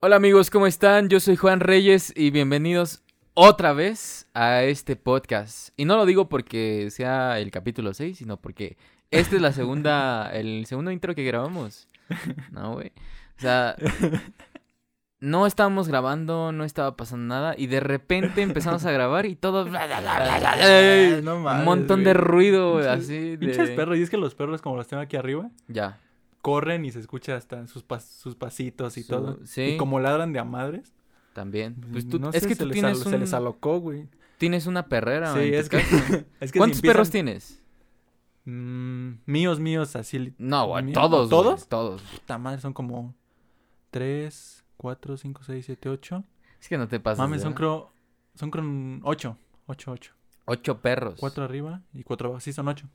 Hola amigos, ¿cómo están? Yo soy Juan Reyes y bienvenidos otra vez a este podcast. Y no lo digo porque sea el capítulo 6, sino porque esta es la segunda, el segundo intro que grabamos. No, güey. O sea, no estábamos grabando, no estaba pasando nada y de repente empezamos a grabar y todo... no un montón de ruido, así de... perros, y es que los perros, como los tengo aquí arriba, Ya. Corren y se escucha hasta sus, pas- sus pasitos y Su- todo. sí. Y como ladran de a madres. También. Pues tú, no es sé, que se tú les tienes, se les alocó, güey. tienes una perrera. Sí, es que, casa. es que si ¿Cuántos empiezan- perros tienes? Mm, míos, míos, así. No, güey, todos. ¿Todos? todos. Puta madre, son como 3, 4, 5, 6, 7, 8. Es que no te pasas. Mames, son creo, son creo 8, 8, 8. Ocho perros. 4 arriba y 4 abajo. Sí, son 8.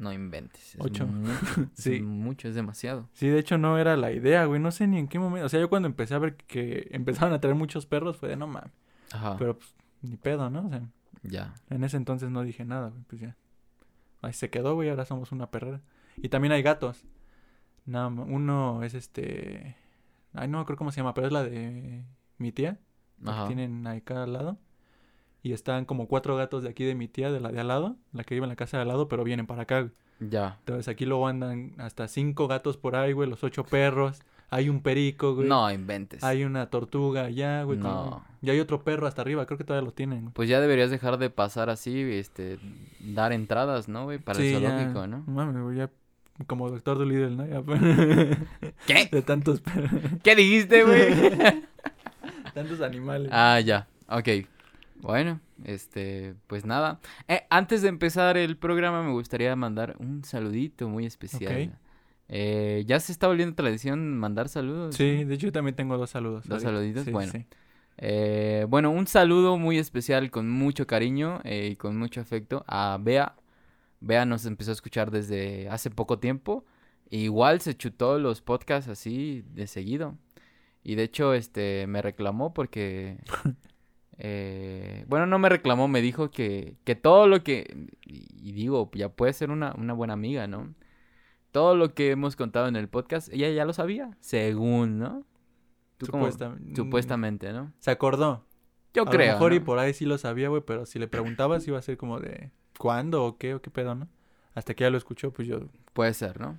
No inventes. Es Ocho. Sí. Es mucho, es demasiado. Sí, de hecho no era la idea, güey. No sé ni en qué momento. O sea, yo cuando empecé a ver que empezaban a traer muchos perros fue de no mames. Ajá. Pero pues, ni pedo, ¿no? O sea, Ya. en ese entonces no dije nada, güey. Pues ya. Ahí se quedó, güey. Ahora somos una perrera. Y también hay gatos. Nada más. Uno es este. Ay, no creo cómo se llama, pero es la de mi tía. la que Ajá. tienen ahí cada lado. Y están como cuatro gatos de aquí de mi tía, de la de al lado, la que vive en la casa de al lado, pero vienen para acá, güey. Ya. Entonces aquí luego andan hasta cinco gatos por ahí, güey, los ocho perros. Hay un perico, güey. No inventes. Hay una tortuga allá, güey. No. Y hay otro perro hasta arriba, creo que todavía lo tienen. güey. Pues ya deberías dejar de pasar así, este, dar entradas, ¿no, güey? Para Sí, el ya. zoológico, ¿no? Mames, güey, ya como doctor Dolittle, ¿no? Ya, ¿Qué? de tantos perros, ¿Qué dijiste, güey? tantos animales. ah, ya. Ok. Bueno, este, pues nada. Eh, antes de empezar el programa me gustaría mandar un saludito muy especial. Eh, ya se está volviendo tradición mandar saludos. Sí, de hecho yo también tengo dos saludos. ¿Dos ahorita. saluditos? Sí, Bueno. sí. Eh, bueno, un saludo muy especial con mucho cariño eh, y con mucho afecto a Bea. Bea nos empezó a escuchar desde hace poco tiempo. Igual se chutó los podcasts así de seguido. Y de hecho, este, me reclamó porque... eh, bueno, no me reclamó, me dijo que, que todo lo que... Y, digo, ya puede ser una, una buena amiga, ¿no? Todo lo que hemos contado en el podcast, ella ya lo sabía, según, ¿no? ¿Tú Supuestamente, ¿no? Se acordó. Yo a creo. lo mejor y por ahí sí lo sabía, güey, pero si le preguntabas iba a ser como de ¿cuándo o qué o qué pedo, no? Hasta que ya lo escuchó, pues yo Puede ser, ¿no?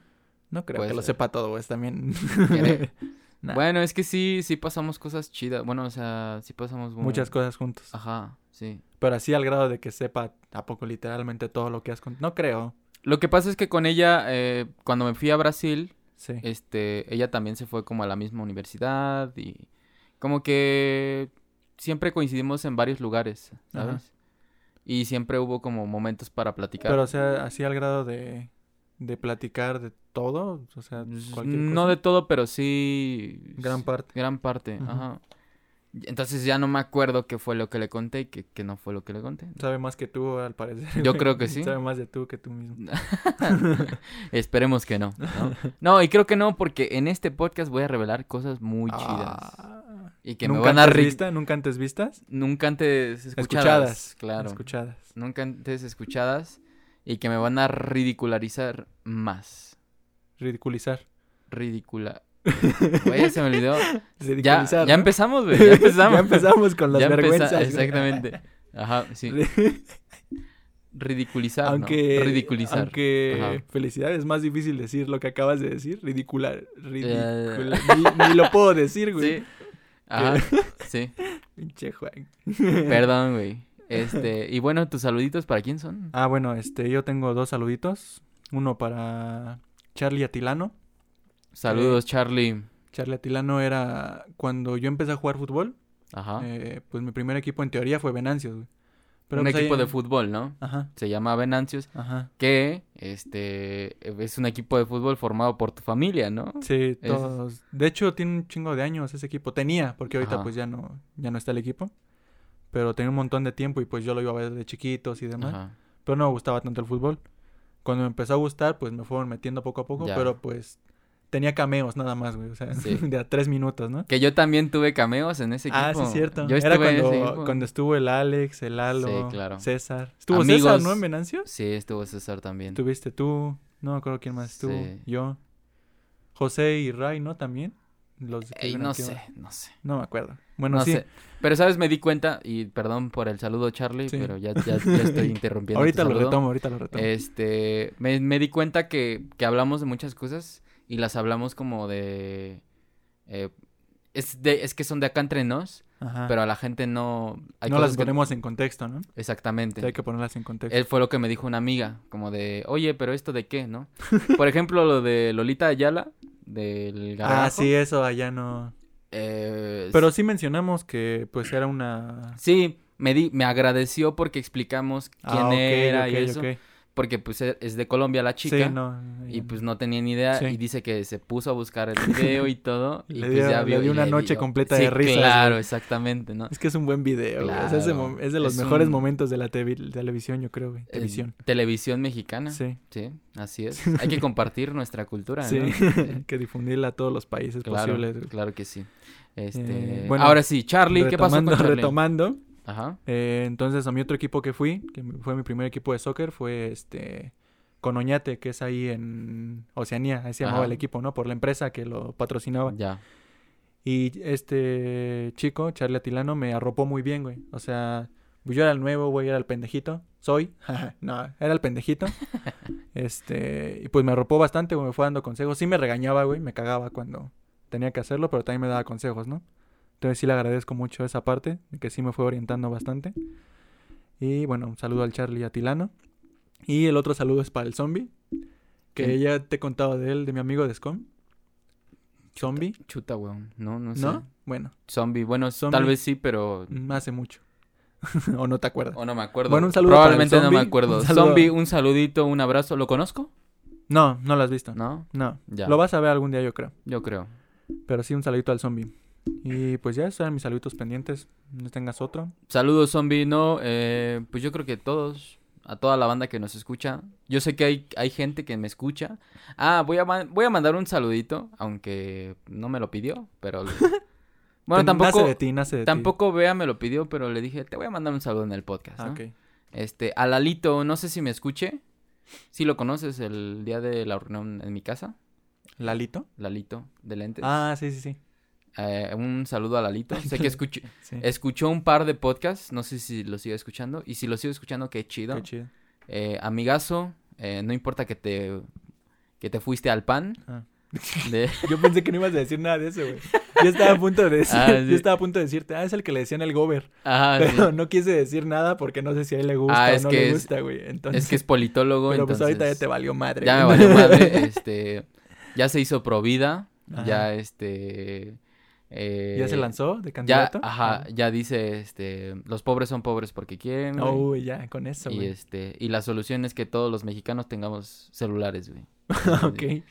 no creo Puede que lo sepa todo, güey, también. Bueno, es que sí, sí pasamos cosas chidas. Bueno, o sea, sí pasamos mu- Muchas cosas juntos. Ajá, sí. Pero así al grado de que sepa a poco literalmente todo lo que has contado. No creo. Lo que pasa es que con ella, eh, cuando me fui a Brasil, Sí. este, ella también se fue como a la misma universidad y como que siempre coincidimos en varios lugares, ¿sabes? Ajá. Y siempre hubo como momentos para platicar. Pero o sea, así al grado de, de platicar de todo. O sea, cualquier Mm, no cosa. de todo, pero sí. Gran parte. Gran parte, ajá. Entonces ya no me acuerdo qué fue lo que le conté y qué, qué no fue lo que le conté. Sabe más que tú, al parecer. Yo creo que sí. Sabe más de tú que tú mismo. Esperemos que no, no. No, y creo que no, porque en este podcast voy a revelar cosas muy chidas. Ah. Y que me ¿Nunca van a antes vistas? ¿Nunca antes vistas? Nunca antes escuchadas. Escuchadas. Claro. Escuchadas. Nunca antes escuchadas. Y que me van a ridicularizar más. Ridiculizar. Ridicula. Güey, se me olvidó. Ya, Ridiculizar. ya ¿no? empezamos, güey. Ya empezamos. ya empezamos con las Ya vergüenzas. Exactamente. Ajá, sí. Ridiculizar, ¿no? aunque Ridiculizar. aunque Ajá. felicidad es más difícil decir lo que acabas de decir ridicular ridicula- Eh. ni, ni lo puedo decir güey Sí. Ajá, sí. pinche Juan Perdón, güey. Este, y bueno, tus saluditos para quién son? ah bueno este yo tengo dos saluditos uno para Charlie Atilano Saludos, Charlie. Charlie Atilano era cuando yo empecé a jugar fútbol Ajá. eh, pues mi primer equipo en teoría fue Venancios güey Un pues, ahí- equipo de fútbol, ¿no? ajá Se llama Venancios, ajá que este es un equipo de fútbol formado por tu familia, ¿no? Sí, Es- todos. De hecho, tiene un chingo de años ese equipo. Tenía, porque ahorita Ajá. pues ya no, ya no está el equipo. Pero tenía un montón de tiempo y pues yo lo iba a ver de chiquitos y demás. Ajá. Pero no me gustaba tanto el fútbol. Cuando me empezó a gustar, pues me fueron metiendo poco a poco. Ya. Pero pues tenía cameos nada más, güey. O sea, Sí. de a tres minutos, ¿no? Que yo también tuve cameos en ese equipo. Ah, sí, cierto. Yo Era cuando, cuando estuvo el Alex, el Lalo, Sí, claro. César. Estuvo Amigos. César, ¿no? En Venancio. Sí, estuvo César también. Tuviste tú. No me acuerdo quién más estuvo. Sí. Yo. José y Ray, ¿no? También. Los Ey, no sé, no sé. No me acuerdo. Bueno, no sí. sé. Pero, ¿sabes? Me di cuenta, y perdón por el saludo, Charlie, Sí. pero ya, ya, ya estoy interrumpiendo. Ahorita lo retomo, ahorita lo retomo. Este, me, me di cuenta que, que hablamos de muchas cosas y las hablamos como de... eh, es, de, es que son de acá entre nos, Ajá. pero a la gente no... Hay no las que- ponemos en contexto, ¿no? Exactamente. Hay que ponerlas en contexto. Él fue lo que me dijo una amiga, como de, oye, pero esto de qué, ¿no? Por ejemplo, lo de Lolita Ayala, del ah, gargajo. sí, eso allá no. eh, Pero sí mencionamos que pues era una. Sí, me, di, me agradeció porque explicamos quién Ah, ok, era y eso. Porque pues e- es de Colombia la chica. Sí, no. Y pues no tenía ni idea Sí. y dice que se puso a buscar el video y todo. y Le pues dio- ya le vio dio una le noche dio- completa Sí, de risas, Claro, güey. exactamente, ¿no? Es que es un buen video, güey. Es de los es mejores un- momentos de la tevi- televisión, yo creo, güey. Eh, Televisión. televisión mexicana. Sí. Sí, así es. Hay que compartir nuestra cultura, sí. ¿no? Que difundirla a todos los países Claro, posibles. güey. claro que sí. Este, Eh, bueno, ahora sí, Charlie, ¿qué pasó con Charlie? Retomando, Ajá. eh, entonces a mi otro equipo que fui, que fue mi primer equipo de soccer, fue este con Oñate, que es ahí en Oceanía, ahí se llamaba Ajá. el equipo, ¿no? Por la empresa que lo patrocinaba. Ya. Y este chico, Charlie Atilano, me arropó muy bien, güey. O sea, pues yo era el nuevo, güey, era el pendejito. Soy. no, era el pendejito. este, y pues me arropó bastante, güey, me fue dando consejos. Sí me regañaba, güey, me cagaba cuando tenía que hacerlo, pero también me daba consejos, ¿no? Entonces sí le agradezco mucho esa parte, que sí me fue orientando bastante. Y bueno, un saludo al Charlie Atilano. Y el otro saludo es para el zombie, que ¿Quién? ya te he contado de él, de mi amigo de Scom. Zombie, Chuta, weón. No, no sé. ¿no? Bueno, Zombie. Bueno, Zombie. tal vez sí, pero... Hace mucho. o no te acuerdas. O no me acuerdo. Bueno, un saludo para el Probablemente no me acuerdo. Un. Zombie, un saludito, un abrazo. ¿Lo conozco? No, no lo has visto. No. No, ya. Lo vas a ver algún día, yo creo. Yo creo. Pero sí, un saludito al zombie. Y pues ya, esos eran mis saluditos pendientes. No tengas otro. Saludos, zombie. No, eh, pues yo creo que todos, a toda la banda que nos escucha. Yo sé que hay, hay gente que me escucha. Ah, voy a, voy a mandar un saludito, aunque no me lo pidió, pero... bueno, tampoco, Nace de ti, nace de tampoco Bea me lo pidió, pero le dije, te voy a mandar un saludo en el podcast, Ah. Este, a Lalito, no sé si me escuche. Si lo conoces el día de la reunión en mi casa. ¿Lalito? Lalito, de lentes. Ah, sí, sí, sí. Eh, un saludo a Lalito. Sé que escuché, sí. escuchó un par de podcasts. No sé si lo sigue escuchando. Y si lo sigue escuchando, qué chido. Qué chido. Eh, amigazo, eh, no importa que te, que te fuiste al pan. Ah. De... Yo pensé que no ibas a decir nada de eso, güey. Yo estaba a punto de decir, Ah, sí. yo estaba a punto de decirte, ah, es el que le decían el gober. Ajá, sí. Pero no quise decir nada porque no sé si a él le gusta Ah, o no que le es- gusta, güey. Entonces, Es que es politólogo. pero pues ahorita ya te valió madre. Ya me valió madre. Este, ya se hizo Provida. Ya este. Eh, ¿Ya se lanzó de Ya, candidato? ajá, ya dice, este, los pobres son pobres porque quieren, Ah. güey. Uy, ya, con eso, y güey. este, y la solución es que todos los mexicanos tengamos celulares, güey. ok.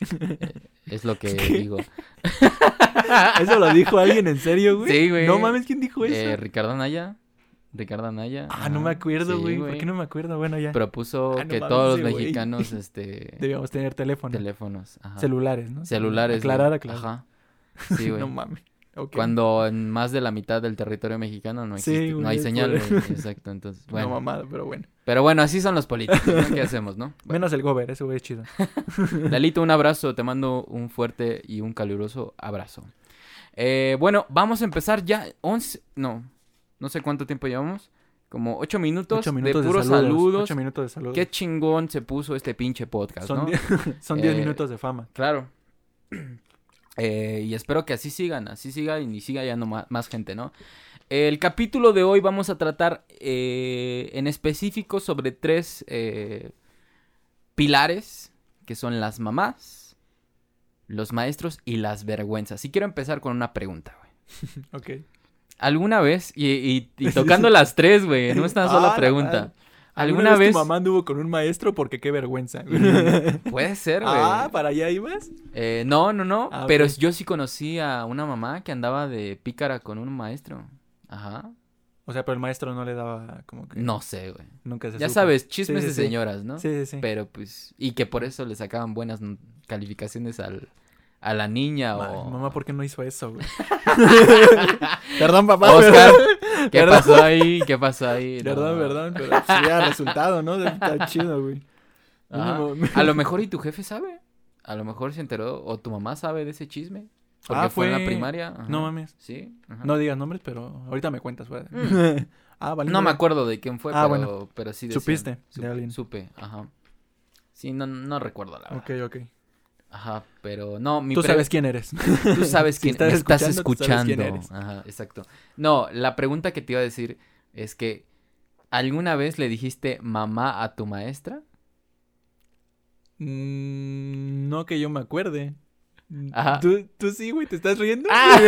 Es lo que ¿Qué? digo. ¿Eso lo dijo alguien en serio, güey? Sí, güey. No mames, ¿quién dijo eso? Eh, Ricardo Anaya. Ricardo Anaya. ah, no me acuerdo, sí, güey. ¿Por qué no me acuerdo? Bueno, ya. Propuso Ah, no que mames, todos los güey. mexicanos, este, Debíamos tener teléfono. teléfonos, ajá. Celulares, ¿no? celulares. Aclarar, güey, aclarar. Ajá. Sí, güey. no mames. Cuando en más de la mitad del territorio mexicano no Sí, existe, no hay señal, güey. Exacto, entonces, No bueno. mamada, pero bueno. Pero bueno, así son los políticos, ¿no? ¿Qué hacemos, no? Bueno. Menos el gober, ese güey es chido. Lalito, un abrazo, te mando un fuerte y un caluroso abrazo. Eh, bueno, vamos a empezar ya 11, no, no sé cuánto tiempo llevamos, como 8 minutos, Ocho minutos de de, puros saludos. saludos. Ocho minutos de saludos. Qué chingón se puso este pinche podcast, Son ¿no? Son 10 Eh, minutos de fama. Claro. Eh, y espero que así sigan, así sigan y siga llegando ma- más, gente, ¿no? El capítulo de hoy vamos a tratar eh, en específico sobre tres eh, pilares, que son las mamás, los maestros y las vergüenzas. Y quiero empezar con una pregunta, güey. Ok. ¿Alguna vez, y, y- y tocando las tres, güey, en una Ah, sola la pregunta. ¿Alguna vez... tu mamá anduvo con un maestro? Porque qué vergüenza. Puede ser, güey. ah, ¿para allá ibas? Eh, no, no, no. Ah, pero yo sí conocí a una mamá que andaba de pícara con un maestro. Ajá. O sea, pero el maestro no le daba como que... No sé, güey. Nunca se Ya supo. sabes, chismes Sí, de sí, señoras, ¿no? Sí, sí, sí. Pero pues. Y que por eso le sacaban buenas calificaciones al, a la niña Ma- o. Mamá, ¿por qué no hizo eso, güey? Perdón, papá. Oscar, ¿qué Perdón. pasó ahí? ¿Qué pasó ahí? Perdón, No. perdón, pero pues, ya resultado, ¿no? Está chido, güey. Mínimo- A lo mejor y tu jefe sabe. A lo mejor se enteró. O tu mamá sabe de ese chisme. Porque Ah, fue... en la fue- primaria. ajá. No mames. Sí. ajá. No digas nombres, pero ahorita me cuentas. fuera. Mm. ah, vale. No me acuerdo de quién fue, Ah, pero, bueno. pero sí decían. Supiste de Supe, alguien. Supe, ajá. Sí, no, no recuerdo la verdad. Ok, ok. Ajá, pero no, mi Tú sabes quién eres. Tú sabes Si quién estás me estás escuchando, sabes quién. Ajá, exacto. No, la pregunta que te iba a decir es que ¿alguna vez le dijiste mamá a tu maestra? Mm, no que yo me acuerde. Ajá. ¿Tú, tú sí, güey, ¿te estás riendo? ¡Ah!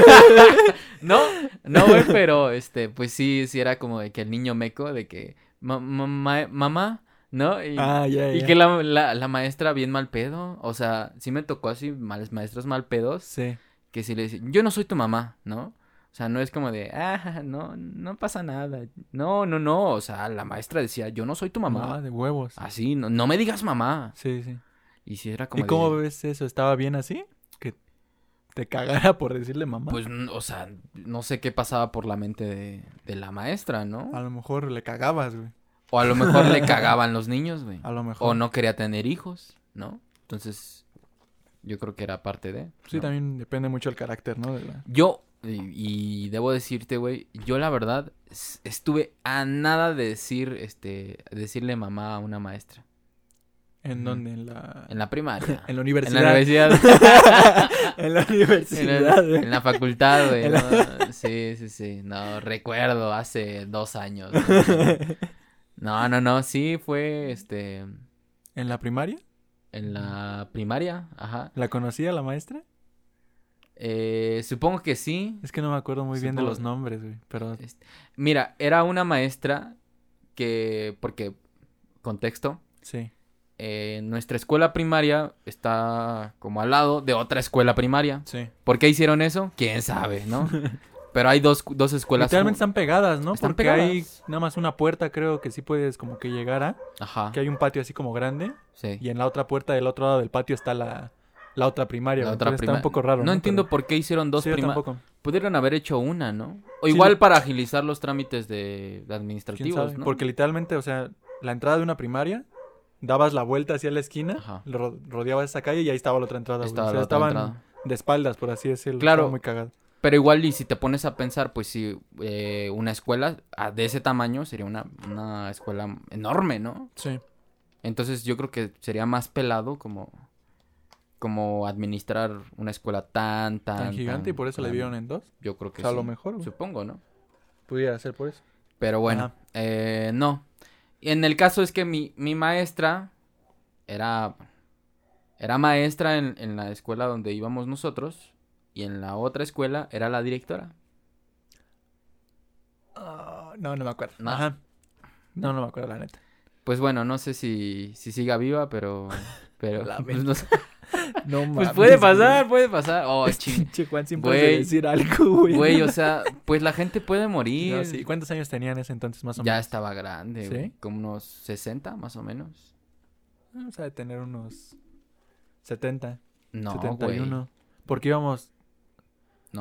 no, no, güey, pero este, pues sí, sí era como de que el niño meco, de que "Ma- ma- ma- mamá, ¿no? Y, Ah, ya, y que la, la, la maestra bien mal pedo, o sea, sí me tocó así, males maestros mal pedos, Sí. que si le dicen, yo no soy tu mamá, ¿no? O sea, no es como de, ah, no, no pasa nada. No, no, no. O sea, la maestra decía, yo no soy tu mamá. Mamá de huevos. Así, no, no me digas mamá. Sí, sí. Y si era como ¿Y cómo ves eso? ¿Estaba bien así? Que te cagara por decirle mamá. Pues, o sea, no sé qué pasaba por la mente de, de la maestra, ¿no? a lo mejor le cagabas, güey. O a lo mejor le cagaban los niños, güey. A lo mejor. O no quería tener hijos, ¿no? Entonces, yo creo que era parte de. Sí, ¿no? también depende mucho el carácter, ¿no? De la... Yo, y, y debo decirte, güey, yo la verdad estuve a nada de decir, este, decirle mamá a una maestra. ¿En dónde? En la... En la primaria. En la En universidad. la universidad. en la en, universidad, en la facultad, güey. En. Sí, sí, sí. No, recuerdo hace dos años. ¿No? No, no. Sí, fue este. ¿En la primaria? En la primaria, ajá. ¿La conocía la maestra? Eh, supongo que sí. Es que no me acuerdo muy bien de los nombres, güey. Pero Mira, era una maestra que, porque, contexto, sí. eh, nuestra escuela primaria está como al lado de otra escuela primaria. Sí. ¿Por qué hicieron eso? ¿Quién sabe, no? Pero hay dos, dos escuelas. Literalmente están pegadas, ¿no? Están Porque hay nada más una puerta, creo que sí puedes como que llegar a. Ajá, Que hay un patio así como grande. sí. Y en la otra puerta del otro lado del patio está la, la otra primaria. La otra prima- Está un poco raro. No, ¿no? entiendo Pero- por qué hicieron dos Sí, primarias. Pudieron haber hecho una, ¿no? O Sí, igual lo- para agilizar los trámites de, de ¿Quién administrativos? ¿no? Porque literalmente, o sea, la entrada de una primaria, dabas la vuelta hacia la esquina, Ajá. ro- rodeabas esa calle y ahí estaba la otra entrada. Estaba o sea, la otra estaban entrada. de espaldas, por así decirlo. Claro. Estaba muy cagado. Pero igual, y si te pones a pensar, pues sí, eh, una escuela ah, de ese tamaño sería una, una escuela enorme, ¿no? Sí. Entonces yo creo que sería más pelado como, como administrar una escuela tan, tan... Tan gigante y por eso le grande. dieron en dos. Yo creo que O sea, a sí. lo mejor, güey. Supongo, ¿no? Pudiera ser por eso. Pero bueno, eh, no. En el caso es que mi, mi maestra era, era maestra en, en la escuela donde íbamos nosotros y en la otra escuela era la directora. Ah, no, no me acuerdo. No. Ajá. No, no me acuerdo, la neta. Pues bueno, no sé si, si siga viva, pero... pero La pues, no sé. No Pues mames, puede güey. pasar, puede pasar. Oh, ching. Pinche Juan siempre Güey. decir algo, güey. Güey, o sea, pues la gente puede morir. No, sí. ¿Cuántos años tenía en ese entonces, más o Ya menos? estaba grande, güey, ¿Sí? Como unos 60, más o menos. Vamos a tener unos 70, No, 71. güey. Porque íbamos...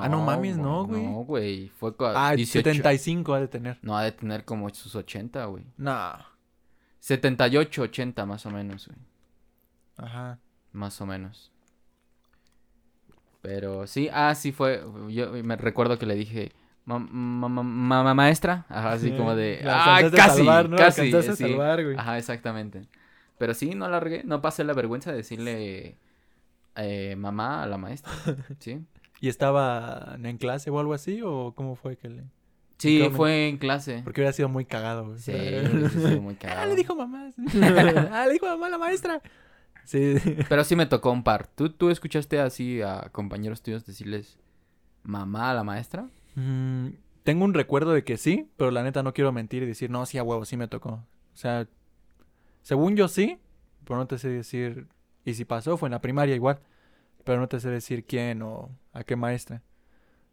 Ah, no mames, no, güey. No, güey. Fue Ah, 18. 75 ha de tener. No, ha de tener como sus 80, güey. No. 78, 80 más o menos, güey. Ajá. Más o menos. Pero sí, ah, sí fue. Yo me recuerdo que le dije, "Ma- ma- ma- ma- maestra. Ajá, así como de. La Ah, casi, salvar, ¿no? Casi. sí. salvar, güey. Ajá, exactamente. Pero sí, no largué, no pasé la vergüenza de decirle eh, mamá a la maestra. Sí. ¿Y estaba en clase o algo así? ¿O cómo fue que le...? Sí, fue en clase. Porque hubiera sido muy cagado, güey. Sí, hubiese sido muy Ah, cagado. le dijo mamá. ah, le dijo mamá a la maestra. Sí. Pero sí me tocó un par. ¿Tú, ¿Tú escuchaste así a compañeros tuyos decirles mamá a la maestra? Mm, tengo un recuerdo de que sí, pero la neta no quiero mentir y decir, no, sí, a huevo, sí me tocó. O sea, según yo sí, pero no te sé decir. Y si pasó, fue en la primaria igual. Pero no te sé decir quién o a qué maestra.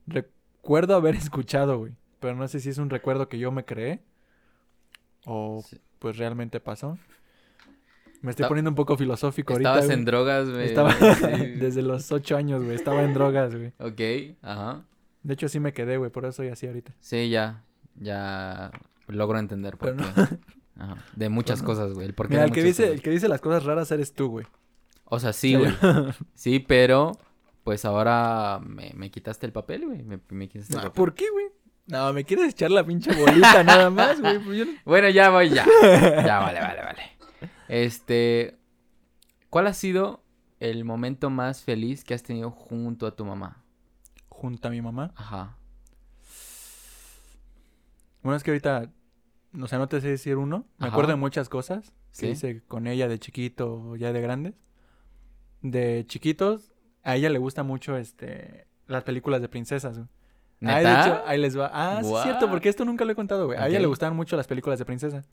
Recuerdo haber escuchado, güey. Pero no sé si es un recuerdo que yo me creé. O Sí. pues realmente pasó. Me estoy poniendo un poco filosófico ahorita. Estabas en drogas, güey. Estaba Sí. desde los ocho años, güey. Estaba en drogas, güey. Ok, ajá. De hecho, sí me quedé, güey. Por eso soy así ahorita. Sí, ya. Ya logro entender por Pero qué. Ajá. De muchas cosas, güey. El porqué Mira, de el que, dice, cosas. el que dice las cosas raras eres tú, güey. O sea, sí, güey. Sí, pero pues ahora me, me quitaste el papel, güey. Me, me quitaste el papel. ¿Por qué, güey? No, me quieres echar la pinche bolita nada más, güey. Pues yo Bueno, ya voy, ya. Ya, vale, vale, vale. Este, ¿cuál ha sido el momento más feliz que has tenido junto a tu mamá? Junto a mi mamá. Ajá. Bueno, es que ahorita, o sea, no te sé decir uno. Me Ajá. acuerdo de muchas cosas que ¿Sí? hice con ella de chiquito ya de grandes. De chiquitos, a ella le gusta mucho este las películas de princesas, güey. Ahí, de ¿Neta? hecho, ahí les va. Ah, sí es cierto, porque esto nunca lo he contado, güey. A ella le gustaban mucho las películas de princesas.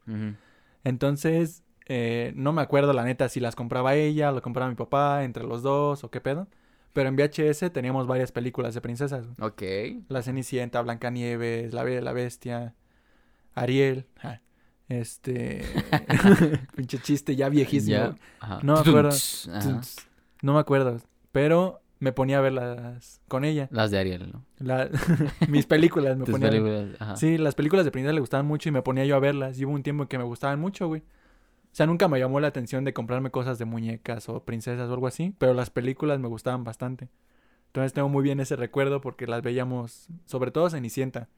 Entonces, eh, no me acuerdo la neta si las compraba ella, lo compraba mi papá, entre los dos o qué pedo. Pero en VHS teníamos varias películas de princesas. güey. Ok. La Cenicienta, Blancanieves, La Bella la Bestia, Ariel. ja, Este. Pinche chiste ya viejísimo. No me acuerdo. No me acuerdo. Pero me ponía a verlas con ella. Las de Ariel, ¿no? La- Mis películas me Tus ponía películas, ajá. Sí, las películas de princesa le gustaban mucho y me ponía yo a verlas. Y hubo un tiempo en que me gustaban mucho, güey. O sea, nunca me llamó la atención de comprarme cosas de muñecas o princesas o algo así, pero las películas me gustaban bastante. Entonces tengo muy bien ese recuerdo porque las veíamos, sobre todo Cenicienta,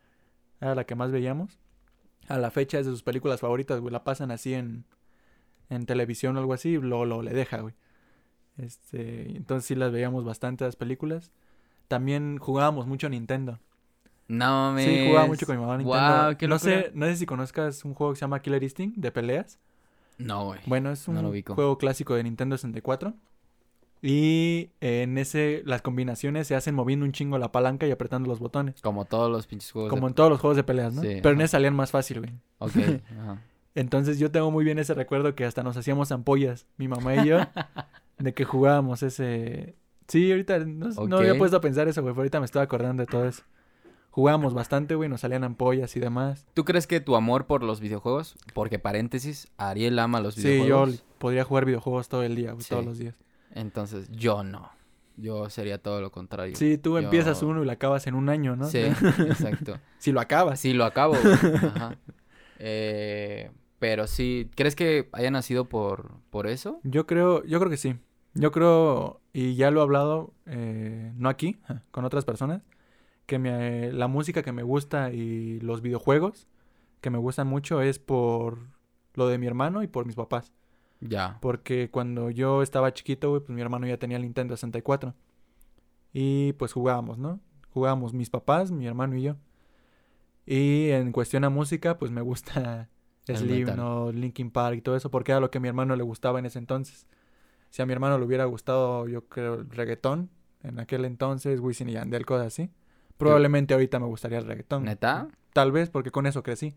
era la que más veíamos. A la fecha es de sus películas favoritas, güey. La pasan así en, en televisión o algo así, lo, lo le deja, güey. Este, entonces sí las veíamos bastante las películas. También jugábamos mucho Nintendo. No me. Sí, jugaba mucho con mi mamá a Nintendo. Qué no sé, no sé si conozcas un juego que se llama Killer Instinct de peleas. No, güey. Bueno, es un No juego clásico de Nintendo 64. Y en ese las combinaciones se hacen moviendo un chingo la palanca y apretando los botones. Como todos los pinches juegos. Como de- en todos los juegos de peleas, ¿no? Sí, Pero en ese salían más fácil, güey. Ok. Ajá. Entonces yo tengo muy bien ese recuerdo que hasta nos hacíamos ampollas, mi mamá y yo, de que jugábamos ese... Sí, ahorita no, no había puesto a pensar eso, güey, ahorita me estoy acordando de todo eso. Jugábamos bastante, güey, nos salían ampollas y demás. ¿Tú crees que tu amor por los videojuegos, porque paréntesis, Ariel ama los Sí, yo videojuegos? podría jugar videojuegos todo el día, güey, Sí. todos los días. Entonces, yo no. Yo sería todo lo contrario. Sí, tú Yo- empiezas uno y lo acabas en un año, ¿no? Sí, exacto. si lo acabas. Sí, lo acabo. güey. Ajá. Eh, pero sí, ¿crees que haya nacido por, por eso? Yo creo, yo creo que sí. Yo creo, y ya lo he hablado, eh, no aquí, con otras personas, que me- la música que me gusta y los videojuegos que me gustan mucho es por lo de mi hermano y por mis papás. Ya. Porque cuando yo estaba chiquito, güey, pues mi hermano ya tenía el Nintendo 64. Y pues jugábamos, ¿no? Jugábamos mis papás, mi hermano y yo. Y en cuestión a música, pues me gusta Slim. ¿no? Linkin Park y todo eso, porque era lo que a mi hermano le gustaba en ese entonces. Si a mi hermano le hubiera gustado, yo creo, el reggaetón, en aquel entonces, Wisin y Yandel, cosas así. Probablemente ahorita me gustaría el reggaetón. ¿Neta? Tal vez, porque con eso crecí.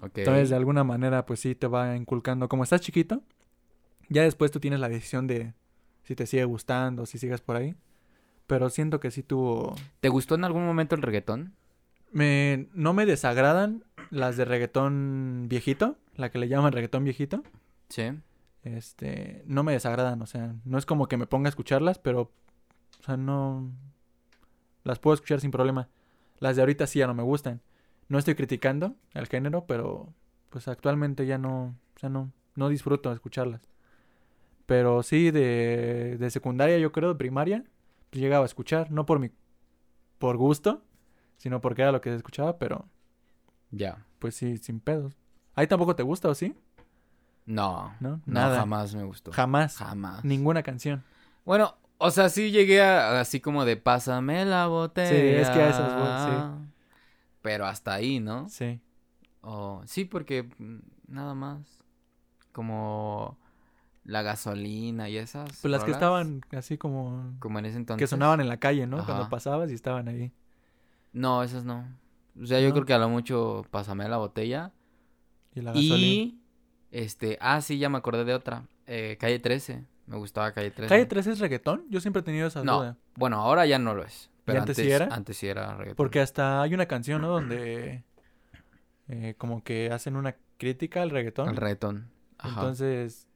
Ok. Entonces, de alguna manera, pues sí te va inculcando. Como estás chiquito, ya después tú tienes la decisión de si te sigue gustando, si sigues por ahí. Pero siento que sí tuvo. ¿Te gustó en algún momento el reggaetón? Me, no me desagradan las de reggaetón viejito, la que le llaman reggaetón viejito. Sí. Este, no me desagradan, o sea, no es como que me ponga a escucharlas, pero, o sea, no. Las puedo escuchar sin problema. Las de ahorita sí ya no me gustan. No estoy criticando el género, pero pues actualmente ya no, o sea, no, no disfruto de escucharlas. Pero sí, de, de secundaria, yo creo, de primaria, pues llegaba a escuchar, no por mi, por gusto, sino porque era lo que se escuchaba, pero Ya. pues sí, sin pedos. ¿Ahí tampoco te gusta o sí? No. ¿No? No, Nada. jamás me gustó. Jamás. Jamás. Ninguna canción. Bueno, o sea, sí llegué a, así como de pásame la botella. es que a esas voy, Pero hasta ahí, ¿no? Sí. O sí, porque mm, nada más. Como la gasolina y esas. Pues las que estaban así como... Como en ese entonces. Que sonaban en la calle, ¿no? Cuando pasabas y estaban ahí. No, esas no. O sea, yo creo que a lo mucho pásame la botella. Y la gasolina. Y. Este. Ah, sí, ya me acordé de otra. Eh, calle 13. Me gustaba Calle 13. ¿Calle 13 es reggaetón? Yo siempre he tenido esa No. duda. Bueno, ahora ya no lo es. Pero antes antes, sí era? Antes sí era reggaetón. Porque hasta hay una canción, ¿no? Donde... eh, como que hacen una crítica al reggaetón. El reggaetón. Ajá. Entonces...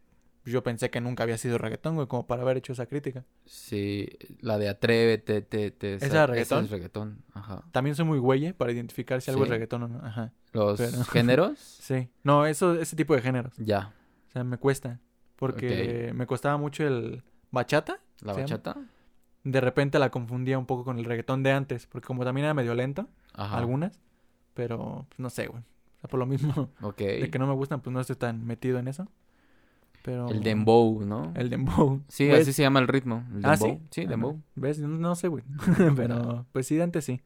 Yo pensé que nunca había sido reggaetón, güey, como para haber hecho esa crítica. Sí, la de Atrévete, te, te, ¿Esa esa- reggaetón? es reggaetón, ajá. También soy muy güey para identificar si algo es reggaetón o no. Ajá. Los Pero- géneros, Sí. No, eso, ese tipo de géneros. ya. O sea, me cuesta. Porque me costaba mucho el bachata. La bachata, de repente la confundía un poco con el reggaetón de antes, porque como también era medio lento, Ajá. algunas, pero pues, no sé, güey. O sea, por lo mismo de que no me gustan, pues no estoy tan metido en eso. Pero El dembow, ¿no? El dembow. Sí, Pues, así se llama el ritmo. El ¿Ah, dembow. sí? Sí, Ah, dembow. ¿Ves? No, no sé, güey. pero pues sí, de antes sí.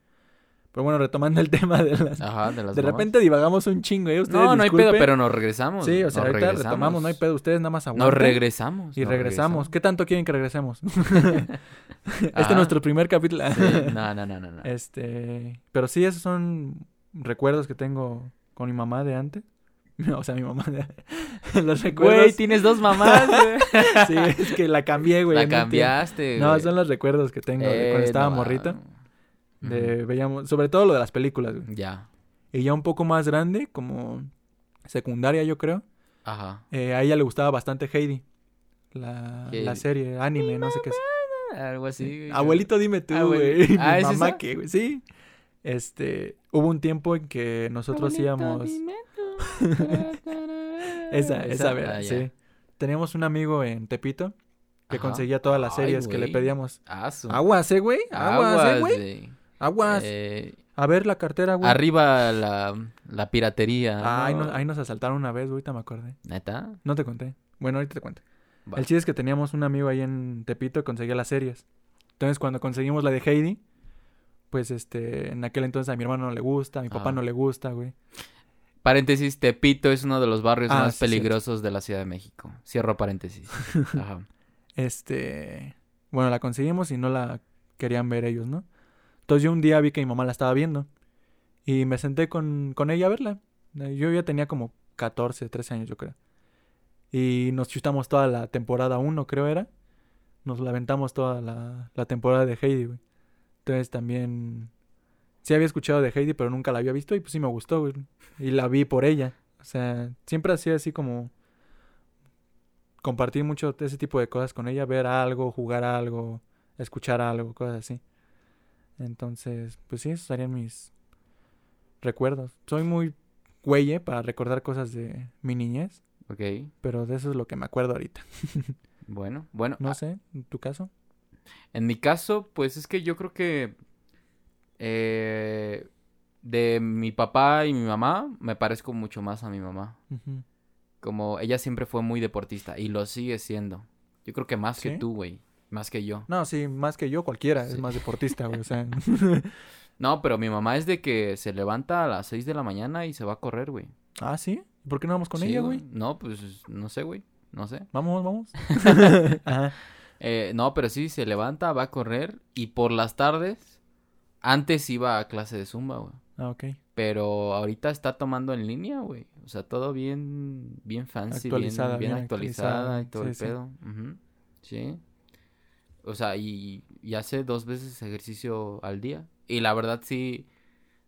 Pero bueno, retomando el tema de las... Ajá, de las de repente divagamos un chingo, ¿eh? Ustedes No, no hay pedo, pero nos regresamos. Sí, o sea, nos ahorita regresamos. retomamos, no hay pedo. Ustedes nada más aguanten. Nos regresamos. Y nos regresamos. ¿Qué tanto quieren que regresemos? este Ah. es nuestro primer capítulo. Sí, No, no, no, no. no. Este, pero sí, esos son recuerdos que tengo con mi mamá de antes. O sea, mi mamá. Los recuerdos... Güey, tienes dos mamás, güey. Sí, es que la cambié, güey. La cambiaste, No, güey. son los recuerdos que tengo de cuando Eh, estaba no, morrito. De, veíamos, sobre todo lo de las películas, güey. Ya. Y ya un poco más grande, como secundaria, yo creo. Ajá. eh, a ella le gustaba bastante Heidi. La, Heidi. la serie, anime, no sé qué es. Algo así. güey. Abuelito, dime tú, güey. Mi Ah, ¿es mamá que, güey. Sí. Este, hubo un tiempo en que nosotros Abuelito, íbamos. dime. Esa, esa, Ah, verdad, ya. sí. Teníamos un amigo en Tepito que Ajá. conseguía todas las Ay, series que le pedíamos. Aguas, eh, güey. Aguas, eh, güey. Aguas. Eh, A ver la cartera, güey. arriba la, la piratería. Ah, ahí, ¿no? nos, ahí nos asaltaron una vez, ahorita me acordé. ¿Neta? No te conté. Bueno, ahorita te cuento. El chiste es que teníamos un amigo ahí en Tepito que conseguía las series. Entonces, cuando conseguimos la de Heidi, pues este, en aquel entonces a mi hermano no le gusta, a mi papá Ah. no le gusta, güey. Paréntesis, Tepito es uno de los barrios Ah, más sí, peligrosos de la Ciudad de México. Cierro paréntesis. Ajá. Este, bueno, la conseguimos y no la querían ver ellos, ¿no? Entonces yo un día vi que mi mamá la estaba viendo y me senté con, con ella a verla. Yo ya tenía como 14, 13 años, yo creo. Y nos chutamos toda la temporada 1, creo era. Nos la aventamos toda la, la temporada de Heidi, güey. Entonces también... Sí había escuchado de Heidi, pero nunca la había visto y pues sí me gustó, güey. Y la vi por ella. O sea, siempre hacía así como... Compartir mucho ese tipo de cosas con ella. Ver algo, jugar algo, escuchar algo, cosas así. Entonces, pues sí, esos serían mis recuerdos. Soy muy güeye para recordar cosas de mi niñez, Ok. pero de eso es lo que me acuerdo ahorita. Bueno, bueno. No ah, sé, en tu caso. En mi caso, pues es que yo creo que eh, de mi papá y mi mamá me parezco mucho más a mi mamá. Como ella siempre fue muy deportista y lo sigue siendo. Yo creo que más que tú, güey. Más que yo. No, sí, más que yo, cualquiera es más deportista, güey. O sea, No, pero mi mamá es de que se levanta a las 6 de la mañana y se va a correr, güey. ah, sí. ¿Por qué no vamos con Sí, ella, güey? No, pues no sé, güey. No sé. Vamos, vamos. Ajá. Eh, no, pero sí, se levanta, va a correr y por las tardes, antes iba a clase de zumba, güey. Ah, ok. Pero ahorita está tomando en línea, güey. O sea, todo bien, bien fancy, bien- Actualizada, bien, bien actualizada, actualizada, y todo sí, el sí. pedo. Ujú, Sí. O sea, y, y hace dos veces ejercicio al día. Y la verdad sí,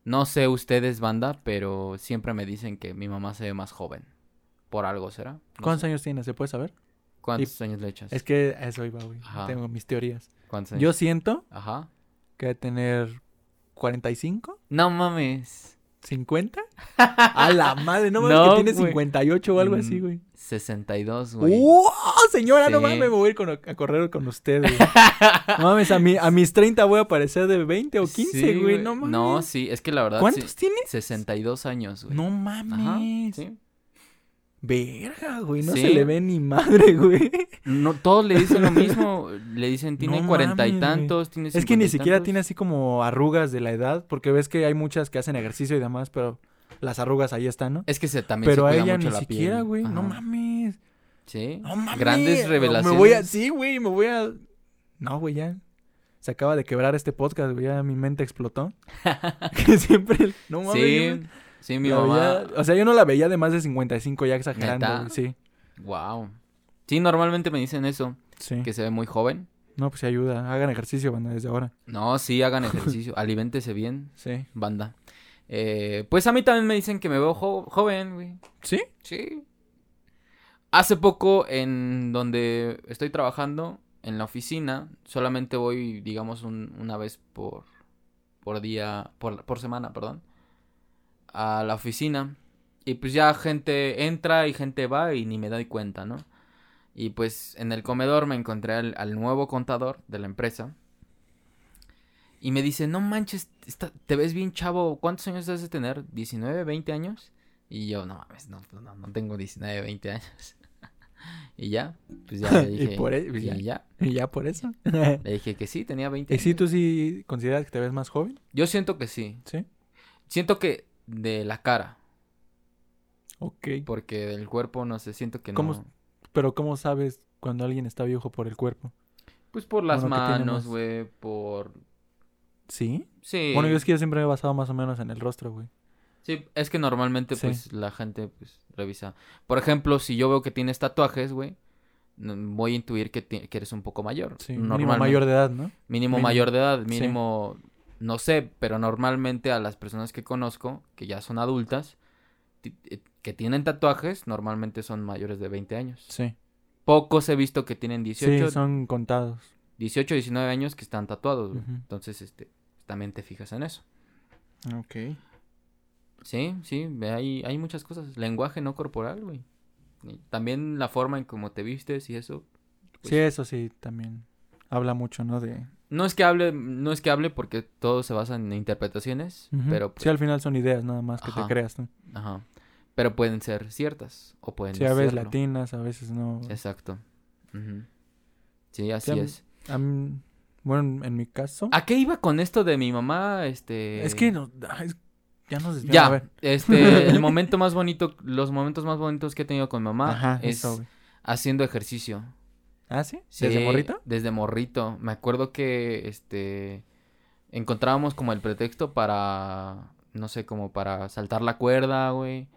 no sé ustedes, banda, pero siempre me dicen que mi mamá se ve más joven. Por algo será. No ¿Cuántos sé. años tienes? ¿Se puede saber? ¿Cuántos años le echas? Es que eso iba, güey. Tengo mis teorías. ¿Cuántos años? Yo siento Ajá. Que debe tener 45, No mames. 50. A la madre, no mames, No, que tiene güey. 58 o algo así, Mm, güey. 62, güey. ¡Uh! Señora, no Sí. mames, me voy a ir con- a correr con usted, güey. No mames, a, mi, a mis 30 voy a aparecer de 20 o 15, Sí, güey. No mames. No, sí, es que la verdad. ¿Cuántos sí, tienes? 62 años, güey. No Ajá, mames. sí. Verga, güey. No Sí. se le ve ni madre, güey. No, todos le dicen lo mismo. Le dicen, tiene No cuarenta y tantos, tiene Es que ni siquiera tantos. tiene así como arrugas de la edad, porque ves que hay muchas que hacen ejercicio y demás, pero las arrugas ahí están, ¿no? Es que se, también Pero a se cuida ella mucho ni siquiera, piel. güey. No mames. Sí. No mames. Grandes revelaciones. Me voy a... Sí, güey, me voy a... No, güey, ya. Se acaba de quebrar este podcast, güey. Ya mi mente explotó. que siempre... No mames. Sí, güey. Sí, mi La mamá. veía- O sea, yo no la veía de más de 55 ya exagerando. Sí. Wow. Sí, normalmente me dicen eso, Sí. que se ve muy joven. No, pues sí ayuda. Hagan ejercicio, banda, desde ahora. No, sí, hagan ejercicio, aliméntese bien, Sí. banda. Eh, pues a mí también me dicen que me veo jo- joven, güey. ¿Sí? Sí. Hace poco en donde estoy trabajando, en la oficina, solamente voy, digamos, un- una vez por, por día, por, por semana, perdón, a la oficina. Y pues ya gente entra y gente va y ni me doy cuenta, ¿no? Y pues en el comedor me encontré al, al nuevo contador de la empresa. Y me dice, no manches, está- te ves bien chavo. ¿Cuántos años debes de tener? ¿19, 20 años? Y yo, no mames, no, no, no tengo 19, 20 años. y ya, pues ya le Y dije. por e- pues y ya. ya. Y ya por eso. Le dije que sí, tenía 20 ¿Y si años. tú sí consideras que te ves más joven? Yo siento que sí. Sí. Siento que de la cara. Ok. Porque del cuerpo, no sé, siento que ¿Cómo no. Pero ¿cómo sabes cuando alguien está viejo por el cuerpo? Pues por las Bueno, manos, más- güey, por... ¿Sí? Sí. Bueno, yo es que yo siempre me he basado más o menos en el rostro, güey. Sí, es que normalmente, Sí. pues, la gente, pues, revisa. Por ejemplo, si yo veo que tienes tatuajes, güey, voy a intuir que, eres un poco mayor. Sí, mínimo mayor de edad, ¿no? Mínimo mínimo. mayor de edad, Sí. No sé, pero normalmente a las personas que conozco, que ya son adultas, eh, que tienen tatuajes, normalmente son mayores de 20 años. Sí. Pocos he visto que tienen 18, Sí, son contados. 18, 19 años que están tatuados. Entonces, este, también te fijas en eso. Ok. Sí, sí, hay, hay muchas cosas. Lenguaje no corporal, güey. También la forma en cómo te vistes y eso. Pues- Sí, eso sí, también habla mucho, ¿no? De... No es que hable, no es que hable porque todo se basa en interpretaciones, pero pues, Sí, al final son ideas nada más que Ajá. te creas, ¿no? ajá. Pero pueden ser ciertas o pueden Sí, a veces serlo. latinas, a veces no. Exacto. Ujú. Sí, así Sí, es. A mí- bueno, en mi caso... ¿A qué iba con esto de mi mamá? Este. Es que no, es- ya nos desviamos. A Ya, ver. este, el momento más bonito, los momentos más bonitos que he tenido con mamá Ajá, es eso, haciendo ejercicio. ¿Ah, sí? ¿Desde Sí, morrito? Desde morrito. Me acuerdo que este encontrábamos como el pretexto para no sé, como para saltar la cuerda, güey,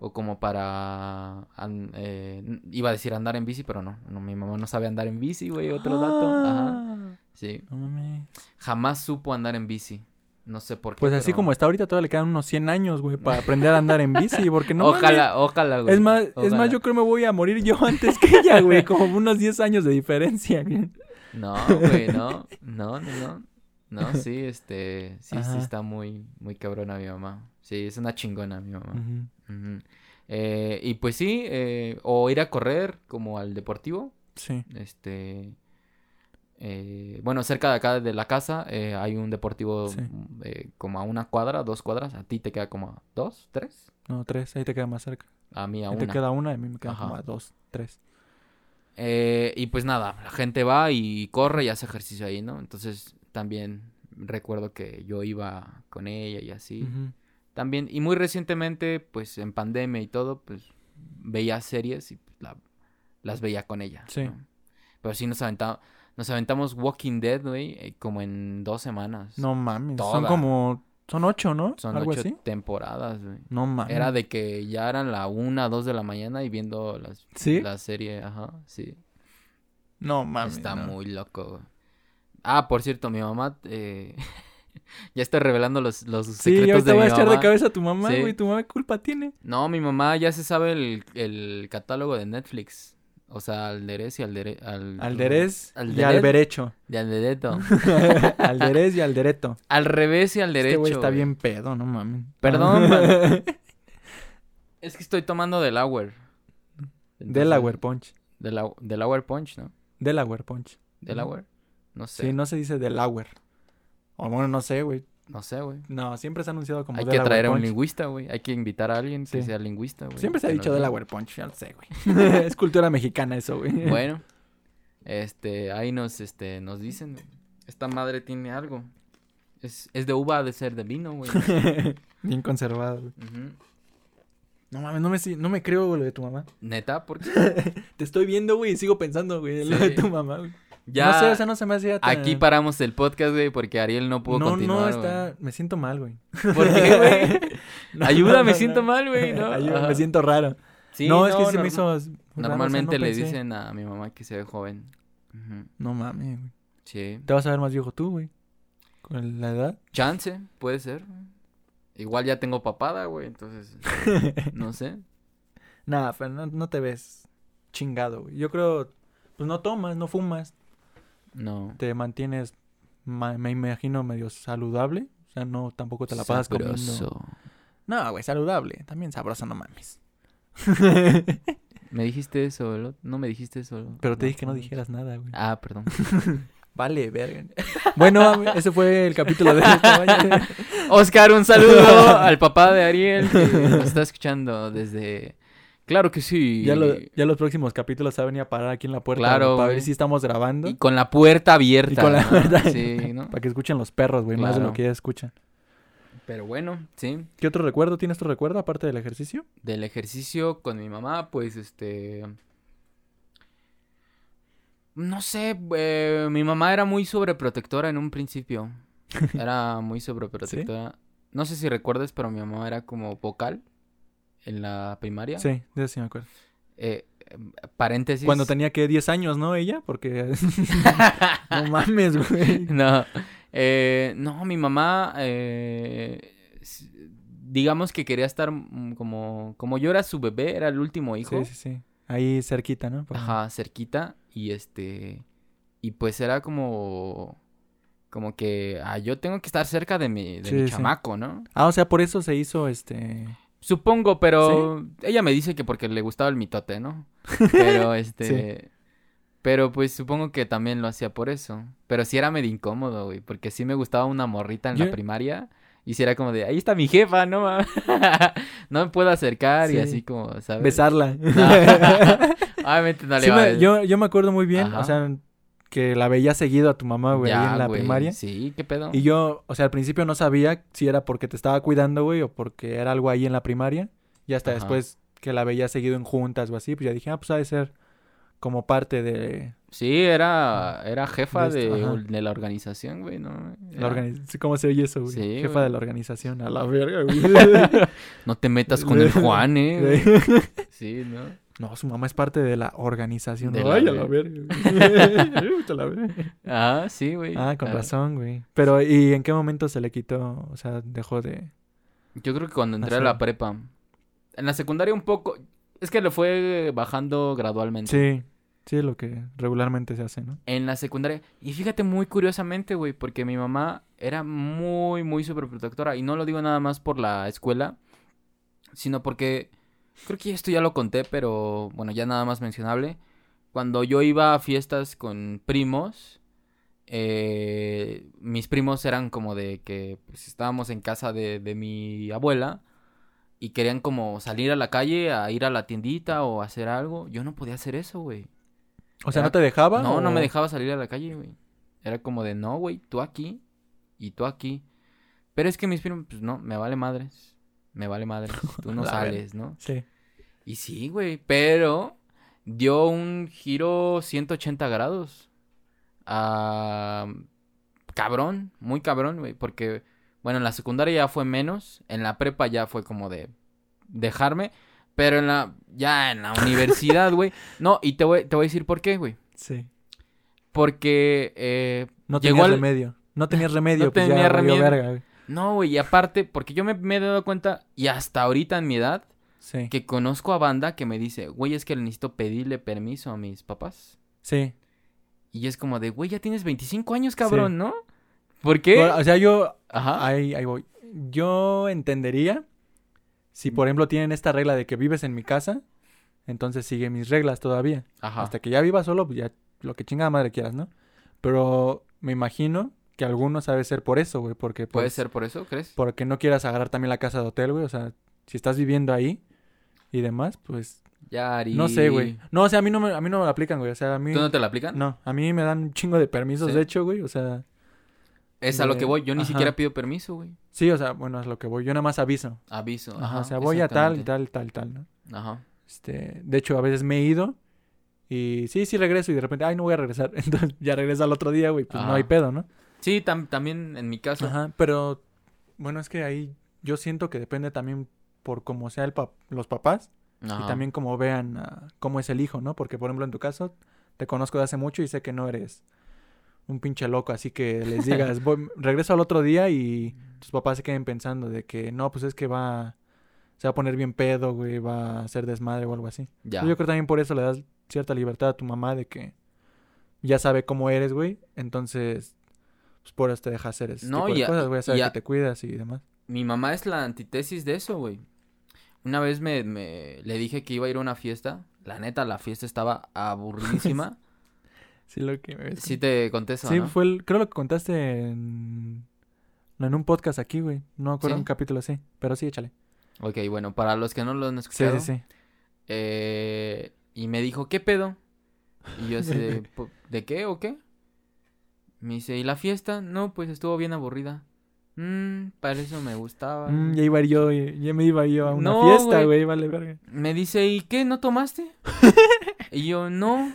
o como para an- eh, iba a decir andar en bici, pero no, no mi mamá no sabe andar en bici, güey, otro dato. Ajá. Ah, Sí, No jamás supo andar en bici. No sé por qué. Pues así pero- como está ahorita, todavía le quedan unos 100 años, güey, para aprender a andar en bici, porque no mames. ojalá, ojalá, güey. Es más, es más, yo creo que me voy a morir yo antes que ella, güey, como unos 10 años de diferencia. güey. No, güey, no, no, no, no. No, sí, este, sí, sí está muy, muy cabrona mi mamá. Sí, es una chingona mi mamá. Eh, y pues sí, eh, o ir a correr como al deportivo. Sí. Este, eh, bueno, cerca de acá de la casa eh, hay un deportivo Sí. mm, eh, como a una cuadra, dos cuadras. A ti te queda como a dos, tres. No, tres, ahí te queda más cerca. A mí a Ahí te una. queda una y a mí me queda Ajá. como a dos, tres. Eh, y pues nada, la gente va y corre y hace ejercicio ahí, ¿no? Entonces también recuerdo que yo iba con ella y así. También, y muy recientemente, pues en pandemia y todo, pues veía series y pues, la- las veía con ella. Sí. ¿no? Pero sí nos aventamos, nos aventamos Walking Dead, güey, eh, como en dos semanas. No mames, son como, son ocho, ¿no? Son Algo ocho así. temporadas, güey. No mames. Era de que ya eran la una, dos de la mañana y viendo las, ¿Sí? la serie, ajá, sí. No mames. Está no. muy loco, güey. Ah, por cierto, mi mamá, eh, ya estoy revelando los, los Sí, secretos y ahorita de voy a mi echar mamá. de cabeza a tu mamá, Sí. güey. ¿Tu mamá qué culpa tiene? No, mi mamá ya se sabe el, el catálogo de Netflix. O sea, al derez y al dere... Al, Al derez Al y al derez. derecho. Y al derecho. al derez y al dereto. al revés y al derecho. Este güey está güey. bien pedo, no mames. Perdón, man. Es que estoy tomando Delaware. Entonces, Delaware Punch. Dela- Delaware Punch, ¿no? Delaware Punch. Delaware. No sé. Sí, no se dice Delaware. O bueno, no sé, güey. No sé, güey. No, siempre se ha anunciado como Hay que traer a un lingüista, güey. Hay que invitar a alguien que Sí. sea lingüista, güey. Siempre se ha dicho. Delaware Punch, ya lo sé, güey. es cultura mexicana eso, güey. Bueno, este, ahí nos, este, nos dicen, esta madre tiene algo. Es, es de uva, ha de ser de vino, güey. Bien conservado, güey. No mames, no me, si- no me creo güey, lo de tu mamá. Neta, porque Te estoy viendo, güey, y sigo pensando, güey, en lo Sí. de tu mamá, güey. Ya No sé, o sea, no se me hacía tan... aquí paramos el podcast, güey, porque Ariel no pudo no, continuar, no, está... Me siento mal, güey. ¿Por qué, güey? No, Ayuda, no, me no, siento no. mal, güey, ¿no? Ayuda, me siento raro. Sí, no, es que norm- me hizo... raro, o sea, Normalmente no le pensé. dicen a mi mamá que se ve joven. No mames, güey. Sí. Te vas a ver más viejo tú, güey. Con la edad. Chance, puede ser. Igual ya tengo papada, güey, entonces, no sé. Nada, pero no, no te ves chingado, güey. Yo creo... Pues no tomas, no fumas. No. Te mantienes, ma- me imagino, medio saludable. O sea, no, tampoco te la pasas comiendo... Sabroso. No, güey, saludable. También sabroso, no mames. ¿Me dijiste eso, No me dijiste eso. Pero te dije que no dijeras nada, güey. Ah, perdón. Vale, verga. Bueno, ese fue el capítulo de esta mañana. Oscar, un saludo al papá de Ariel que nos está escuchando desde... Claro que sí. Ya, lo- ya los próximos capítulos se van a venir a parar aquí en la puerta Claro, para ver si estamos grabando. Y con la puerta abierta. Y con la ¿no? puerta- Sí, ¿no? Para que escuchen los perros, güey, más de lo que ya escuchan. Pero bueno, sí. ¿Qué otro recuerdo? ¿Tienes otro recuerdo aparte del ejercicio? Del ejercicio con mi mamá, pues este... No sé, eh, mi mamá era muy sobreprotectora en un principio. Era muy sobreprotectora. No sé si recuerdas, pero mi mamá era como vocal en la primaria. Sí, de eso sí me acuerdo. Eh, eh, paréntesis. Cuando tenía que 10 años, ¿no? Ella, porque... no mames, güey. No, eh, no, mi mamá, eh, digamos que quería estar mm, como, como yo era su bebé, era el último hijo, Sí, sí, sí. Ahí cerquita, ¿no? Por- ajá, cerquita, y este, y pues era como, como que, ah, yo tengo que estar cerca de mi, de Sí, mi sí. chamaco, ¿no? Ah, o sea, por eso se hizo este... Supongo, pero ella me dice que porque le gustaba el mitote, ¿no? Pero este, pero pues supongo que también lo hacía por eso. Pero sí era medio incómodo, güey, porque sí me gustaba una morrita en la primaria y sí era como de, ahí está mi jefa, no no me puedo acercar y Sí. así como, ¿sabes? Besarla. Obviamente no le Sí iba a me- yo, yo me acuerdo muy bien, Ajá. o sea, que la veía seguido a tu mamá, güey, ahí en la güey, primaria. Sí, qué pedo. Y yo, o sea, al principio no sabía si era porque te estaba cuidando, güey, o porque era algo ahí en la primaria. Y hasta Ajá. después que la veía seguido en juntas o así, pues ya dije, ah, pues ha de ser como parte de Sí, era, era jefa De de, esto, ajá. de la organización, güey, ¿no? la organización. ¿Cómo se oye eso, güey? Sí, Jefa güey. de la organización. A la verga, güey. No te metas con el Juan, ¿eh? Güey. Sí, ¿no? no, su mamá es parte de la organización. De No, la Ay, a la verga. Ah, sí, güey. ah, con Ah, razón, güey. Pero, ¿y en qué momento se le quitó? O sea, dejó de... Yo creo que cuando entré a la prepa. En la secundaria un poco. Es que le fue bajando gradualmente. Sí, sí, lo que regularmente se hace, ¿no? En la secundaria. Y fíjate muy curiosamente, güey, porque mi mamá era muy, muy superprotectora. Y no lo digo nada más por la escuela, sino porque. Creo que esto ya lo conté, pero bueno, ya nada más mencionable. Cuando yo iba a fiestas con primos, eh, mis primos eran como de que pues, estábamos en casa de, de mi abuela y querían como salir a la calle a ir a la tiendita o hacer algo. Yo no podía hacer eso, güey. O sea, Era- ¿no te dejaba? No, no me dejaba salir a la calle, güey. Era como de, no, güey, tú aquí y tú aquí. Pero es que mis primos, pues no, me vale madres. Me vale madres. Tú no sales, ¿no? Sí. Y sí, güey, pero dio un giro 180 grados. Ah, cabrón, muy cabrón, güey, porque, bueno, en la secundaria ya fue menos, en la prepa ya fue como de dejarme, pero en la, ya en la universidad, güey, no, y te voy, te voy a decir por qué, güey, Sí. porque, eh, No Llegó tenías al- remedio. No tenías remedio, No pues tenía ya remedio. verga, güey. no, güey, y aparte, porque yo me, me he dado cuenta, y hasta ahorita en mi edad, Sí. que conozco a banda que me dice, güey, es que necesito pedirle permiso a mis papás. Sí. Y es como de, güey, ya tienes 25 años, cabrón, ¿no? ¿Por qué? Bueno, o sea, yo... Ajá. Ahí, ahí voy. Yo entendería si, por ejemplo, tienen esta regla de que vives en mi casa, entonces sigue mis reglas todavía. Ajá. Hasta que ya vivas solo, pues ya lo que chingada madre quieras, ¿no? Pero me imagino que algunos sabe ser por eso, güey, porque ¿Puede pues, ser por eso, crees? porque no quieras agarrar también la casa de hotel, güey, o sea, si estás viviendo ahí y demás, pues Ya, Ari. no sé, güey. No, o sea, a mí no me, a mí no me lo aplican, güey, o sea, a mí ¿Tú no te la aplican? no, a mí me dan un chingo de permisos, ¿Sí? de hecho, güey, o sea, Es a lo que voy. Yo ni ajá. siquiera pido permiso, güey. sí, o sea, bueno, es lo que voy, yo nada más aviso. Aviso. Ajá, Ajá, o sea, voy a tal y tal tal tal, ¿no? Ajá. Este, de hecho, a veces me he ido y sí, sí regreso y de repente, ay, no voy a regresar. Entonces ya regreso al otro día, güey, pues no hay pedo, ¿no? Sí, tam- también en mi caso. Ajá, pero bueno, es que ahí yo siento que depende también por cómo sea el pap- los papás Ajá. y también cómo vean ah, cómo es el hijo, ¿no? Porque, por ejemplo, en tu caso, te conozco de hace mucho y sé que no eres un pinche loco, así que les digas, voy, regreso al otro día y tus papás se queden pensando de que no, pues es que va, se va a poner bien pedo, güey, va a hacer desmadre o algo así. Ya. Yo creo también por eso le das cierta libertad a tu mamá de que ya sabe cómo eres, güey. Entonces, pues por eso te deja hacer ese No, tipo de a- cosas, güey. Ya sabe y a- que te cuidas y demás. Mi mamá es la antítesis de eso, güey. Una vez me, me- le dije que iba a ir a una fiesta. La neta, la fiesta estaba aburridísima. Sí, lo que me Sí te conté eso, Sí, ¿no? fue el, creo lo que contaste en, en un podcast aquí, güey. No acuerdo ¿Sí? un capítulo así, pero sí, échale. Ok, bueno, para los que no lo han Sí, escuchado. sí, sí. eh, y me dijo, ¿qué pedo? Y yo así de, "Po- ¿de qué o qué? Me dice, ¿y la fiesta? No, pues estuvo bien aburrida. Mmm, para eso me gustaba. Mm, ya iba yo, ya me iba yo a una No, fiesta, güey. güey, vale, verga. Me dice, ¿y qué? ¿No tomaste? y yo, no.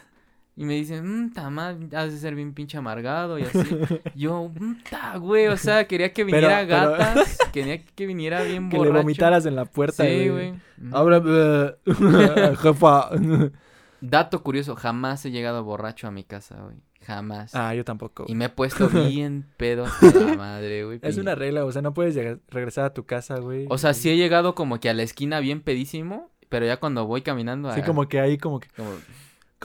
Y me dice, mmm, tamás, has de ser bien pinche amargado y así. yo, mmm, güey, o sea, quería que viniera pero- gatas, quería que viniera bien Que borracho. le vomitaras en la puerta, Sí, güey. Ahora, eh, jefa. Dato curioso, jamás he llegado borracho a mi casa, güey. Jamás. ah, yo tampoco. Y me he puesto bien pedo hasta la madre, güey. Es una regla, o sea, no puedes llegar- regresar a tu casa, güey. O sea, sí he llegado como que a la esquina bien pedísimo, pero ya cuando voy caminando... Sí, ah, como que ahí, como que, como-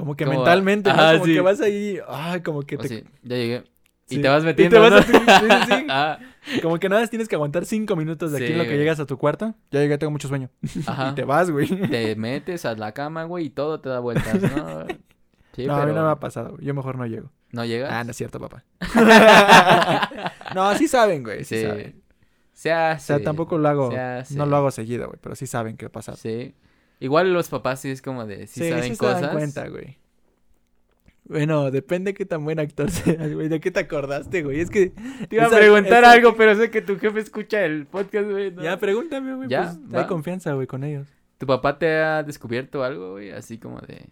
como que Como- mentalmente, ¿no? Como sí. que vas ahí, ay, como que o te... sí, ya llegué. Y te vas Y metiendo, te vas ¿no? a- sí. Ah, Como que nada más tienes que aguantar cinco minutos de aquí en lo que güey. llegas a tu cuarto. Ya llegué, tengo mucho sueño. ajá. Y te vas, güey. Te metes a la cama, güey, y todo te da vueltas, ¿no? Sí, no, a mí no me ha pasado, güey. Yo mejor no llego. ¿No llegas? Ah, no es cierto, papá. no, sí saben, güey. Sí, Sí. saben. Se O hace. sea, tampoco lo hago, Se hace. no lo hago seguido, güey, pero sí saben qué pasa. Sí. Igual los papás sí es como de... Sí, saben sí se cosas. dan cuenta, güey. Bueno, depende qué tan buen actor seas, güey. ¿De qué te acordaste, güey? Es que... Te iba a preguntar esa- algo, pero sé que tu jefe escucha el podcast, güey. ¿no? Ya, pregúntame, güey. Ya, pues, hay confianza, güey, con ellos. ¿Tu papá te ha descubierto algo, güey? Así como de...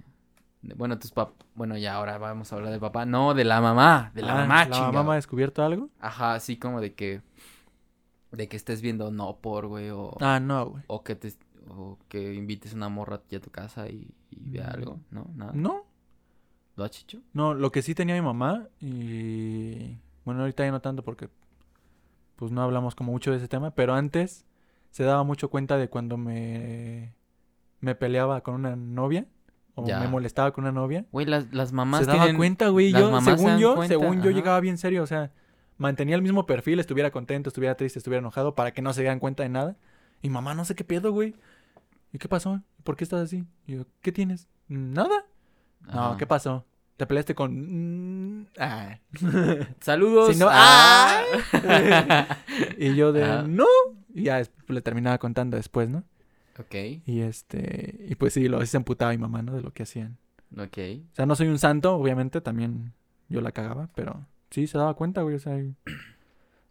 de- bueno, tus papás... Bueno, ya ahora vamos a hablar del papá. No, de la mamá. De la Ah, mamá, ¿La chingado. mamá ha descubierto algo? Ajá, así como de que... De que estés viendo no por, güey, o... Ah, no, güey. O que te... O que invites una morra aquí a tu casa y, y vea Mm. algo, ¿no? Nada. No, ¿Lo has hecho? no, lo que sí tenía mi mamá y... Bueno, ahorita ya no tanto porque... Pues no hablamos como mucho de ese tema, pero antes se daba mucho cuenta de cuando me... Me peleaba con una novia o Ya. me molestaba con una novia. Güey, las, las mamás se daba tienen... cuenta, güey. Yo, según yo, cuenta, según yo ajá. llegaba bien serio, o sea, mantenía el mismo perfil, estuviera contento, estuviera triste, estuviera enojado, para que no se dieran cuenta de nada. Y mamá, no sé qué pedo, güey. ¿Y qué pasó? ¿Por qué estás así? Y yo, ¿qué tienes? Nada. No. ¿qué pasó? ¿Te peleaste con...? mm, ah. Saludos. Si no- Ah. y yo de, no. Y ya le terminaba contando después, ¿no? ok, Y este, y pues sí, lo, sí se emputaba mi mamá, ¿no? De lo que hacían. ok. O sea, no soy un santo, obviamente, también yo la cagaba, pero sí se daba cuenta, güey, o sea, y-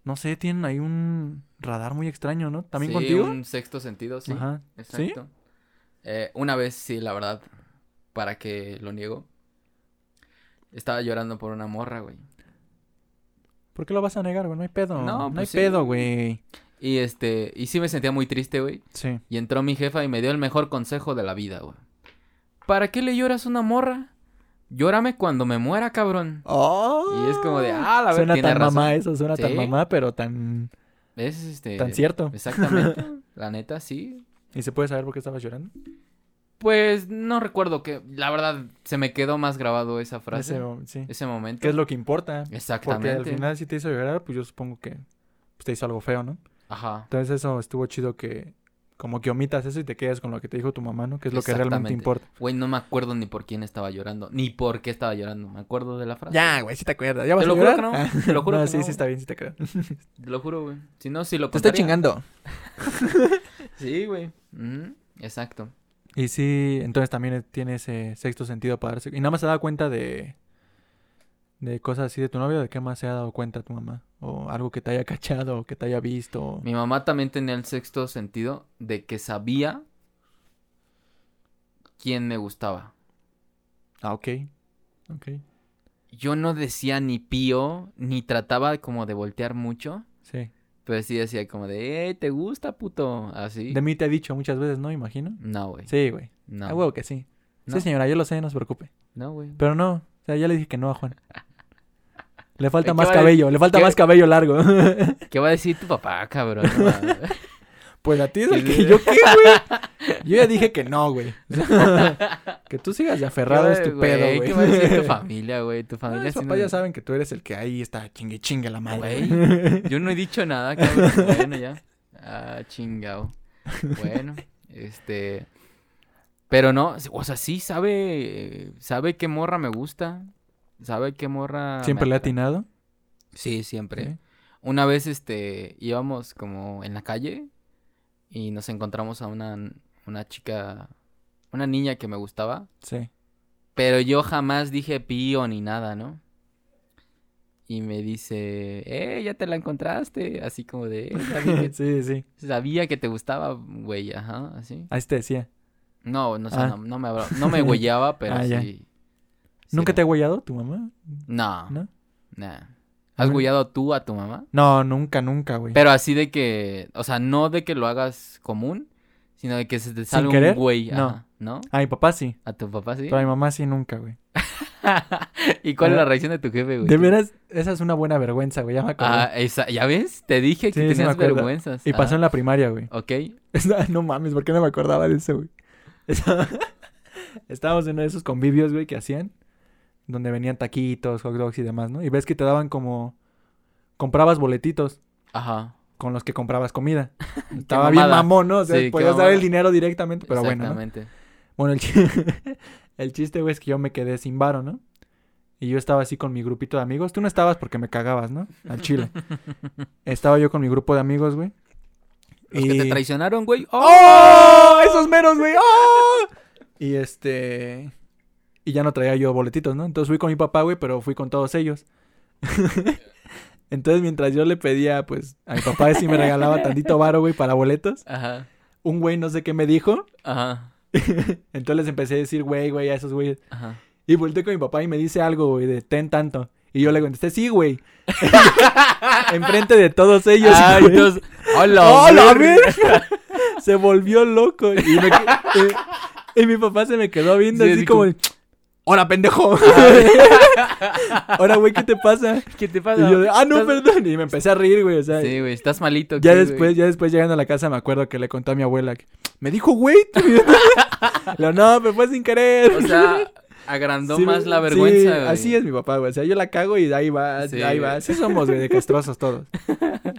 no sé, tienen ahí un radar muy extraño, ¿no? ¿También Sí, contigo? un sexto sentido, sí. Ajá. ¿Sí? Exacto. Eh, una vez, sí, la verdad, para que lo niego. Estaba llorando por una morra, güey. ¿Por qué lo vas a negar, güey? No hay pedo. No, No, hay pues sí. pedo, güey. Y este, y sí me sentía muy triste, güey. Sí. Y entró mi jefa y me dio el mejor consejo de la vida, güey. ¿Para qué le lloras a una morra? Llórame cuando me muera, cabrón. Y es como de, ah, la verdad, Suena tiene tan razón. mamá eso, suena tan mamá, pero tan, Es este. tan cierto. Exactamente. la neta, sí. ¿Y se puede saber por qué estabas llorando? Pues no recuerdo que, la verdad, se me quedó más grabado esa frase. Ese, Ese, sí. momento. ¿Qué es lo que importa? Porque Exactamente. al final si te hizo llorar, pues yo supongo que pues, te hizo algo feo, ¿no? Ajá. Entonces eso estuvo chido que como que omitas eso y te quedas con lo que te dijo tu mamá, ¿no? Que es lo que realmente importa. Güey, no me acuerdo ni por quién estaba llorando, ni por qué estaba llorando. Me acuerdo de la frase. Ya, güey, si te acuerdas. ¿Ya vas Te a lo juro que no, Ah, te lo juro no, que sí, no. sí está bien, sí te creo. Te lo juro, güey. Si no, si lo Te estoy contaría. chingando. Sí, güey. Exacto. Y sí, entonces también tiene ese sexto sentido para darse... Y nada más se da cuenta de... De cosas así de tu novio, ¿de qué más se ha dado cuenta tu mamá? O algo que te haya cachado, o que te haya visto. o- Mi mamá también tenía el sexto sentido de que sabía quién me gustaba. Ah, ok. Ok. Yo no decía ni pío, ni trataba como de voltear mucho. Sí. Pero sí decía como de, eh, ¿te gusta, puto? Así. De mí te he dicho muchas veces, ¿no? Imagino. No, güey. Sí, güey. No. A huevo que sí. No. Sí, señora, yo lo sé, no se preocupe. No, güey. Pero no, o sea, ya le dije que no a Juan. Le falta ¿Qué más cabello, le falta qué- más cabello largo. ¿Qué va a decir tu papá, cabrón? Pues a ti es el que yo qué, güey. Yo ya dije que no, güey. que tú sigas de aferrado es ¿Qué tu pedo, güey. ¿Qué va a decir tu familia, güey? Tu familia sí papás no- ya saben que tú eres el que ahí está chingue chingue la madre. Güey, yo no he dicho nada, cabrón. Bueno, ya. Ah, chingao. Bueno, este. Pero no, o sea, sí sabe. Sabe qué morra me gusta. ¿Sabe qué morra? ¿Siempre le ha atinado? Sí, siempre. Sí. Una vez, este, íbamos como en la calle y nos encontramos a una, una chica, una niña que me gustaba, Sí. pero yo jamás dije pío ni nada, ¿no? Y me dice, eh, ya te la encontraste, así como de, "Eh, sabía que, sí, sí. sabía que te gustaba, güey, ajá, así. Ahí te decía. No, no, sé, Ah. no, no me, no me güeyaba, pero Ah, sí. ¿Nunca te ha huellado tu mamá? No, ¿No? nah. ¿Has ver. güeyado tú a tu mamá? No, nunca, nunca, güey. Pero así de que, o sea, no de que lo hagas común, sino de que se te salga un güey, No. ajá, ¿no? A mi papá sí. A tu papá sí. Pero a mi mamá sí nunca, güey. ¿Y cuál es Ah, la reacción de tu jefe, güey? De veras, esa es una buena vergüenza, güey. Ya me acordé. Ah, esa, ¿ya ves? Te dije que Sí, tenías acuerdo. vergüenzas. y pasó en la primaria, güey. Ok. Esa- No mames, ¿por qué no me acordaba de eso, güey? Esa- Estábamos en uno de esos convivios, güey, que hacían. Donde venían taquitos, hot dogs y demás, ¿no? Y ves que te daban como... Comprabas boletitos Ajá. con los que comprabas comida. Estaba bien mamón, ¿no? O sea, Sí, podías dar el dinero directamente, pero bueno, ¿no? Exactamente. Bueno, el, chi- el chiste, güey, es que yo me quedé sin varo, ¿no? Y yo estaba así con mi grupito de amigos. Tú no estabas porque me cagabas, ¿no? Al chile. estaba yo con mi grupo de amigos, güey. Los que te traicionaron, güey. ¡Oh! ¡Oh! ¡Esos meros, güey! ¡Oh! Y este... Y ya no traía yo boletitos, ¿no? Entonces fui con mi papá, güey, pero fui con todos ellos. Entonces, mientras yo le pedía, pues, a mi papá si me regalaba tantito varo, güey, para boletos, Ajá. un güey no sé qué me dijo. Ajá. Entonces les empecé a decir, güey, güey, a esos güeyes. Ajá. Y volteé con mi papá y me dice algo, güey, de ten tanto. Y yo le contesté, sí, güey. Enfrente de todos ellos. Ay, güey. entonces, ¡Hola! ¡Oh, la verga! verga! Se volvió loco. Y, me que- eh, y mi papá se me quedó viendo Sí, así como... ¡Hola, pendejo! Ahora, güey, ¿qué te pasa? ¿Qué te Y pasa? yo de, ah, no, ¿Estás- perdón. Y me empecé a reír, güey. O sea, Sí, güey, estás malito. ya ¿qué, después, güey? ya después llegando a la casa me acuerdo que le conté a mi abuela que me dijo, güey. Lo, no, pero fue sin querer. O sea, agrandó Sí, más la sí, vergüenza, güey. así es mi papá, güey. O sea, yo la cago y ahí va, Sí, ahí va. Así somos, güey, de castrosos todos.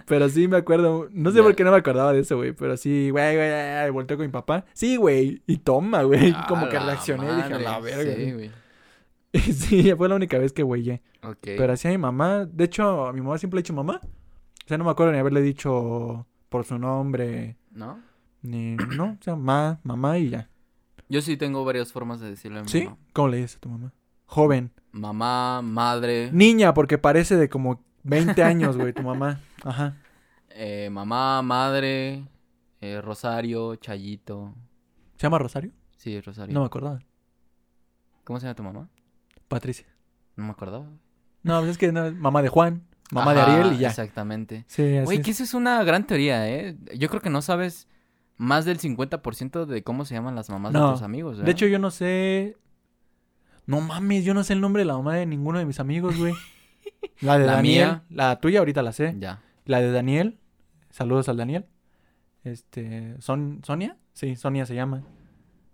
Pero sí me acuerdo, no sé por qué no me acordaba de eso, güey. Pero sí, güey, güey, volteé con mi papá. Sí, güey, y toma, güey. Como que reaccioné y dije, la verga. Sí, güey. sí, fue la única vez que güeyé. Ok. Pero así a mi mamá, de hecho, a mi mamá siempre le he dicho mamá. O sea, no me acuerdo ni haberle dicho por su nombre, ¿No? ni, no, o sea, ma, mamá y ya. Yo sí tengo varias formas de decirle a mi ¿Sí? mamá. ¿Cómo le dices a tu mamá? Joven. Mamá, madre, Niña, porque parece de como 20 años, güey, tu mamá. Ajá. eh, mamá, madre, eh, Rosario, Chayito. ¿Se llama Rosario? Sí, Rosario. No me acordaba. ¿Cómo se llama tu mamá? Patricia. No me acordaba. No, pues es que no, mamá de Juan, mamá de Ariel y ya. Exactamente. Sí, así Güey, es. que esa es una gran teoría, ¿eh? Yo creo que no sabes más del 50% de cómo se llaman las mamás No. de tus amigos, ¿verdad? De hecho, yo no sé. No mames, yo no sé el nombre de la mamá de ninguno de mis amigos, güey. La de La Daniel. mía. La tuya ahorita la sé. Ya. La de Daniel. Saludos al Daniel. Este. ¿Son Sonia? Sí, Sonia se llama.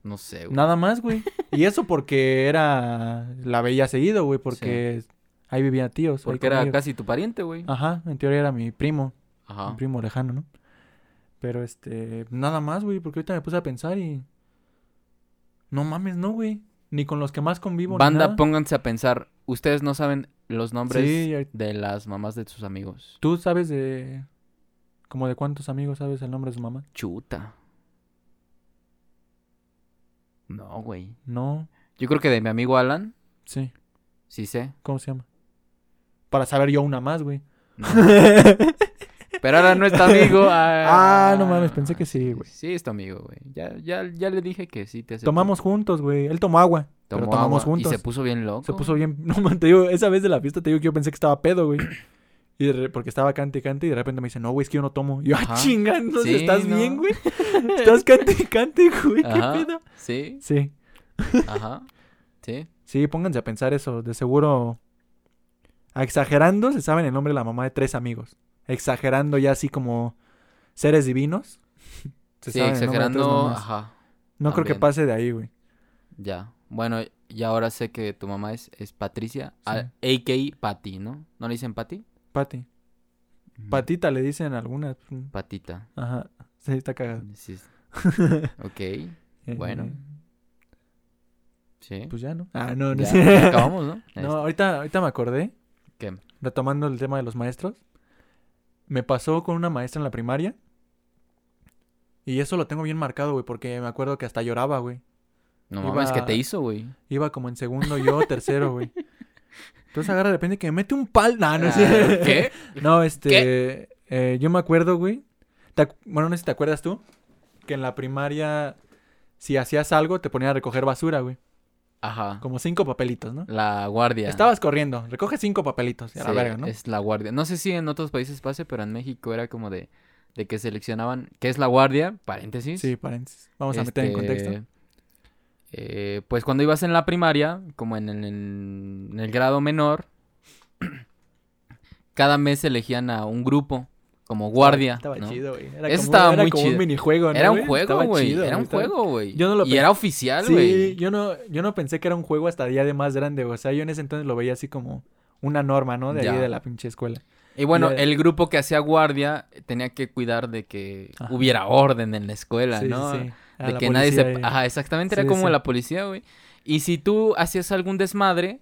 No sé, güey. Nada más, güey. Y eso porque era. La veía seguido, güey, porque ahí vivía tíos. Porque era casi tu pariente, güey. Ajá, en teoría era mi primo. Ajá. Un primo lejano, ¿no? Pero este, nada más, güey, porque ahorita me puse a pensar y. No mames, no, güey. Ni con los que más convivo. ni Banda, nada. pónganse a pensar. Ustedes no saben los nombres Sí, de las mamás de sus amigos. ¿Tú sabes de. como de cuántos amigos sabes el nombre de su mamá? Chuta. No, güey. No, Yo creo que de mi amigo Alan, sí. sí sé. ¿Cómo se llama? Para saber yo una más, güey. No. Pero ahora no es tu amigo. Ah, no mames, pensé que sí, güey. Sí, es tu amigo, güey. Ya, ya, ya le dije que sí te acepto. Tomamos juntos, güey. Él tomó agua. Tomó pero tomamos agua juntos. Y se puso bien loco. Se puso bien. No, man, te digo, esa vez de la fiesta te digo que yo pensé que estaba pedo, güey. Y re- porque estaba cante y cante y de repente me dice, no, güey, es que yo no tomo. Y yo, ah, chingando, Sí, ¿estás no. bien, güey? ¿Estás cante y cante, güey? ¿Qué Ajá. pedo? Sí, Sí. ajá. Sí. Sí, pónganse a pensar eso. De seguro. Exagerando, se saben el nombre de la mamá de tres amigos. Exagerando ya así como seres divinos. Se sí, saben exagerando. Ajá. No creo que pase de ahí, güey. Ya. Bueno, y ahora sé que tu mamá es, es Patricia, Sí. a- a.k.a. Patty, ¿no? ¿No le dicen Patty? Pati. Patita le dicen algunas. Patita. Ajá. Sí, está cagado. Sí. Ok. Eh, Bueno. Sí. Pues ya, ¿no? Ah, no, no Ya, acabamos, ¿no? No, ahorita, ahorita me acordé, ¿Qué? retomando el tema de los maestros. Me pasó con una maestra en la primaria. Y eso lo tengo bien marcado, güey, porque me acuerdo que hasta lloraba, güey. No mames, ¿qué te hizo, güey? Iba como en segundo yo, tercero, güey. Entonces agarra de repente que me mete un pal. No, no Ah, sé. ¿Qué? No, este. eh, yo me acuerdo, güey. Bueno, no sé si te acuerdas tú. Que en la primaria, si hacías algo, te ponían a recoger basura, güey. Ajá. Como cinco papelitos, ¿no? La guardia. Estabas corriendo, recoge cinco papelitos. A la Sí, verga, ¿no? Es la guardia. No sé si en otros países pase, pero en México era como de, de que seleccionaban qué es la guardia, paréntesis. Sí, paréntesis. Vamos a meter en Este, contexto. Eh, pues cuando ibas en la primaria, como en, el- en el grado menor, cada mes elegían a un grupo como guardia. Estaba ¿no? chido, güey. Era Eso como, estaba era muy como chido. un minijuego, ¿no? Era un juego, güey. Era un estaba- juego, güey. Yo no lo Y era oficial, Sí, güey. yo no, yo no pensé que era un juego hasta día de más grande. O sea, yo en ese entonces lo veía así como una norma, ¿no? De ahí de la pinche escuela. Y bueno, el grupo que hacía guardia tenía que cuidar de que Ajá. hubiera orden en la escuela, Sí, sí, ¿no? sí. A De que nadie se... y- Ajá, exactamente, era como sí. la policía, güey. Y si tú hacías algún desmadre,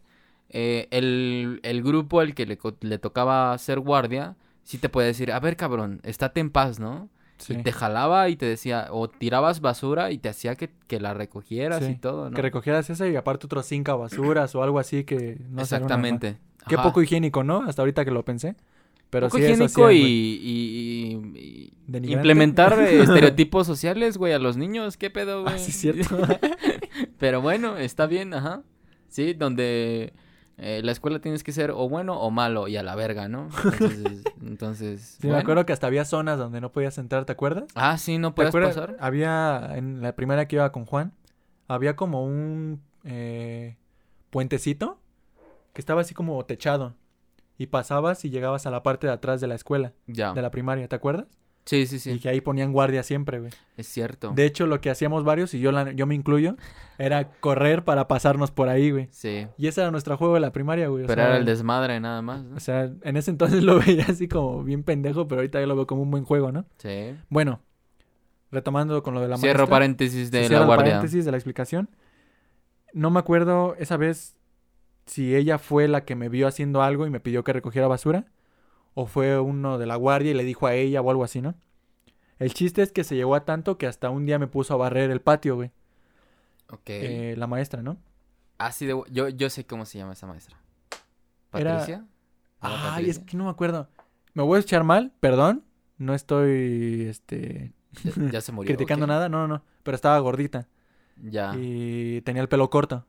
eh, el, el grupo al que le, le tocaba ser guardia, sí te puede decir, a ver, cabrón, estate en paz, ¿no? Sí. Y te jalaba y te decía, o tirabas basura y te hacía que, que la recogieras Sí, y todo, ¿no? Que recogieras esa y aparte otros cinco basuras o algo así que no. Exactamente. Qué poco higiénico, ¿no? Hasta ahorita que lo pensé. Pero Poco sí, eso higiénico hacían, y- y Denigrante. implementar eh, estereotipos sociales, güey, a los niños. ¿Qué pedo, güey? Ah, sí, es cierto. Pero bueno, está bien, ajá. Sí, donde eh, la escuela tienes que ser o bueno o malo y a la verga, ¿no? Entonces, entonces Sí, me acuerdo que hasta había zonas donde no podías entrar, ¿te acuerdas? Ah, sí, no ¿Te puedes acuerdas? pasar. Había, en la primera que iba con Juan, había como un eh, puentecito que estaba así como techado. Y pasabas y llegabas a la parte de atrás de la escuela, Ya. de la primaria, ¿te acuerdas? Sí, sí, Y sí. que ahí ponían guardia siempre, güey. Es cierto. De hecho, lo que hacíamos varios, y yo, la- yo me incluyo, era correr para pasarnos por ahí, güey. Sí. Y ese era nuestro juego de la primaria, güey. o Pero sea, era el desmadre nada más, ¿no? O sea, en ese entonces lo veía así como bien pendejo, pero ahorita yo lo veo como un buen juego, ¿no? Sí. Bueno, retomando con lo de la Cierro maestra. paréntesis de la guardia. paréntesis de la explicación. No me acuerdo esa vez si ella fue la que me vio haciendo algo y me pidió que recogiera basura. O fue uno de la guardia y le dijo a ella o algo así, ¿no? El chiste es que se llegó a tanto que hasta un día me puso a barrer el patio, güey. Ok. Eh, la maestra, ¿no? Así de... Yo, yo sé cómo se llama esa maestra. ¿Patricia? ¿No era Ay, es que no me acuerdo. Me voy a echar mal, perdón. No estoy, este, Ya, ya se murió. criticando nada. No, no, no. Pero estaba gordita. Ya. Y tenía el pelo corto.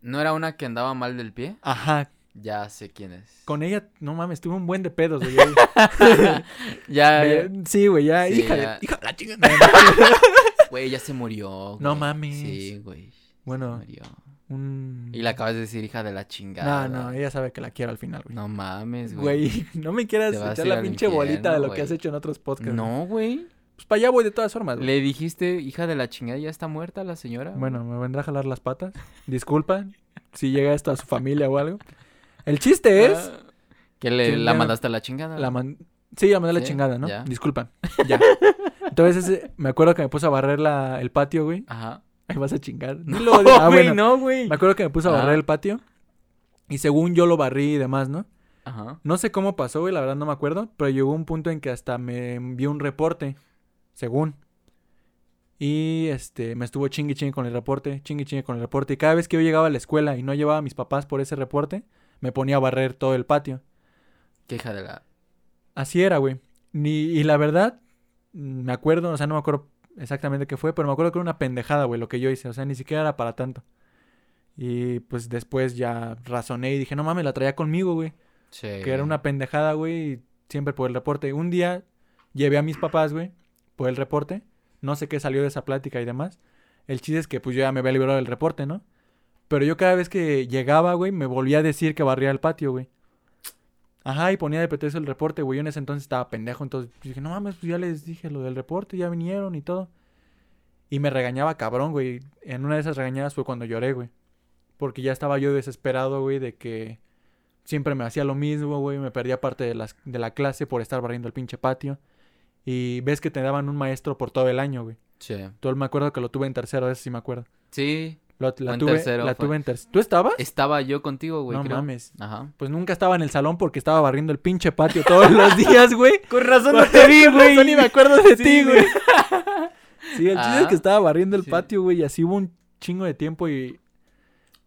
¿No era una que andaba mal del pie? Ajá. Ya sé quién es. Con ella, no mames, tuve un buen de pedos, güey. Ya, Me- sí, güey, ya, Sí, hija, ya. De, hija de la chingada. Güey, ya se murió. No güey. mames. Sí, güey. Se bueno, murió. un... Y le acabas de decir hija de la chingada. No, no, ella sabe que la quiero al final, güey. No mames, güey. Güey, no me quieras echar la pinche bolita de lo güey. que has hecho en otros podcasts. No, güey. Pues para allá voy de todas formas, güey. Le dijiste hija de la chingada, ya está muerta la señora. Bueno, me vendrá a jalar las patas. Disculpa si llega esto a su familia o algo. El chiste es... Ah, que le, que la mandaste a la chingada. La man- Sí, la mandé a la Sí, chingada, ¿no? ya. Disculpa. Ya. Entonces, ese- me acuerdo que me puso a barrer la, el patio, güey. Ajá. Ahí vas a chingar. No, ah, güey, bueno. no, güey. Me acuerdo que me puso a Ah. barrer el patio. Y según yo lo barrí y demás, ¿no? Ajá. No sé cómo pasó, güey, la verdad no me acuerdo. Pero llegó un punto en que hasta me envió un reporte. Según. Y este, me estuvo chingue chingue con el reporte, chingue chingue con el reporte. Y cada vez que yo llegaba a la escuela y no llevaba a mis papás por ese reporte, me ponía a barrer todo el patio. Qué hija de la. Así era, güey. Ni, y la verdad, me acuerdo, o sea, no me acuerdo exactamente qué fue, pero me acuerdo que era una pendejada, güey, lo que yo hice. O sea, ni siquiera era para tanto. Y pues después ya razoné y dije, no mames, la traía conmigo, güey. Sí. Que era una pendejada, güey, y siempre por el reporte. Un día llevé a mis papás, güey, por el reporte. No sé qué salió de esa plática y demás. El chiste es que pues yo ya me había librado del reporte, ¿no? Pero yo cada vez que llegaba, güey, me volvía a decir que barría el patio, güey. Ajá, y ponía de pretexto el reporte, güey. Yo en ese entonces estaba pendejo, entonces dije, no mames, pues ya les dije lo del reporte, ya vinieron y todo. Y me regañaba cabrón, güey. En una de esas regañadas fue cuando lloré, güey. Porque ya estaba yo desesperado, güey, de que siempre me hacía lo mismo, güey. Me perdía parte de, las, de la clase por estar barriendo el pinche patio. Y ves que te daban un maestro por todo el año, güey. Sí. Todo me acuerdo que lo tuve en tercero, eso sí me acuerdo. Sí. Lo- la tuve, tercero, la tuve en tercero. ¿Tú estabas? Estaba yo contigo, güey, no creo. mames. Ajá. Pues nunca estaba en el salón porque estaba barriendo el pinche patio todos los días, güey. Con razón no te vi, güey. ni me acuerdo de Sí, ti, güey. Sí, el chiste es Ah, que estaba barriendo el sí. patio, güey, y así hubo un chingo de tiempo y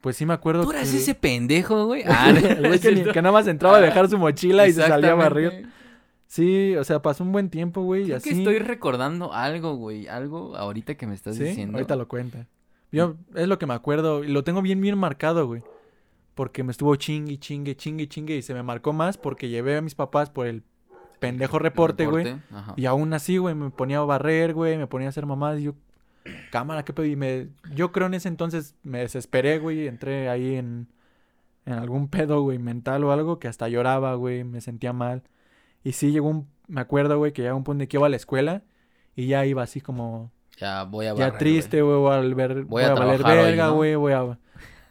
pues sí me acuerdo ¿Tú eras que- ese pendejo, güey? Ah, el güey que, nada más entraba a dejar su mochila y se salía a. Exactamente. Sí, o sea, pasó un buen tiempo, güey, Creo así. que estoy recordando algo, güey. Algo ahorita que me estás Sí, diciendo. ahorita lo cuenta. Yo es lo que me acuerdo y lo tengo bien bien marcado, güey. Porque me estuvo chingue, chingue, chingue, chingue y se me marcó más porque llevé a mis papás por el pendejo reporte, güey. Ajá. Y aún así, güey, me ponía a barrer, güey, me ponía a hacer mamadas y yo, cámara, qué pedo. Y me, yo creo en ese entonces me desesperé, güey, entré ahí en, en algún pedo, güey, mental o algo que hasta lloraba, güey, me sentía mal. Y sí llegó un, me acuerdo, güey, que llegó un punto en que iba a la escuela y ya iba así como, Ya voy a ya barrer, triste, güey, voy a ver, voy a a, valer verga, ¿no? güey, voy a,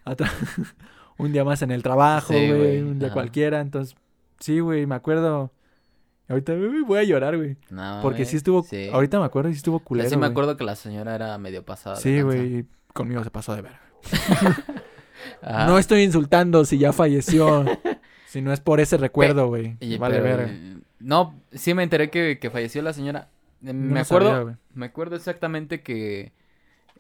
un día más en el trabajo, güey, un día ajá. cualquiera. Entonces, sí, güey, me acuerdo. Ahorita voy a llorar, güey. No, Porque sí estuvo. sí. Ahorita me acuerdo y sí estuvo Ya culero. sí me acuerdo que la señora era medio pasada. Sí, güey. Conmigo se pasó de ver. Ajá. No estoy insultando si ya falleció. si no es por ese recuerdo, güey. Vale, verga. No, sí me enteré que, que falleció la señora. Eh, No me acuerdo, sabía, me acuerdo exactamente que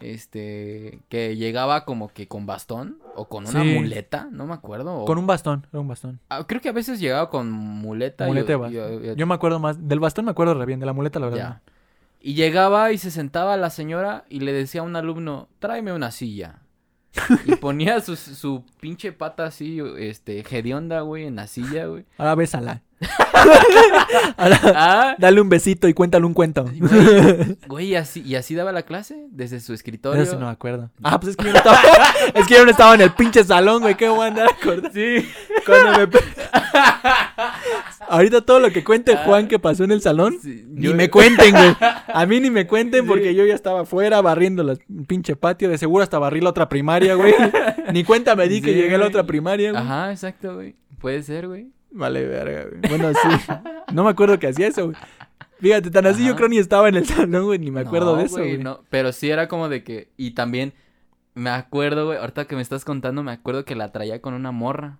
este que llegaba como que con bastón o con una Sí. muleta, no me acuerdo. o- Con un bastón, era un bastón. Ah, creo que a veces llegaba con muleta. Yo me acuerdo más. Del bastón me acuerdo re bien, de la muleta, la verdad. ya. Y llegaba y se sentaba la señora y le decía a un alumno, tráeme una silla. Y ponía su, su pinche pata así, este, hedionda, güey, en la silla, güey. Ahora bésala. Ahora, Ah, dale un besito y cuéntale un cuento. güey, güey, y así, y así daba la clase, desde su escritorio. Eso no me acuerdo. Ah, pues es que yo no estaba. es que yo no estaba en el pinche salón, güey. ¿Qué voy a andar acordando? Sí. Cuando me... Ahorita todo lo que cuente Juan que pasó en el salón, Sí, ni yo- me cuenten, güey. A mí ni me cuenten Sí. porque yo ya estaba afuera barriendo el pinche patio. De seguro hasta barrí la otra primaria, güey. ni cuenta me di que llegué a la otra primaria, güey. Ajá, exacto, güey. Puede ser, güey. Vale, verga, güey. Bueno, sí. No me acuerdo que hacía eso, güey. Fíjate, tan así yo creo ni estaba en el salón, güey. Ni me acuerdo No, de eso, güey. no, pero sí era como de que, y también me acuerdo, güey, ahorita que me estás contando, me acuerdo que la traía con una morra.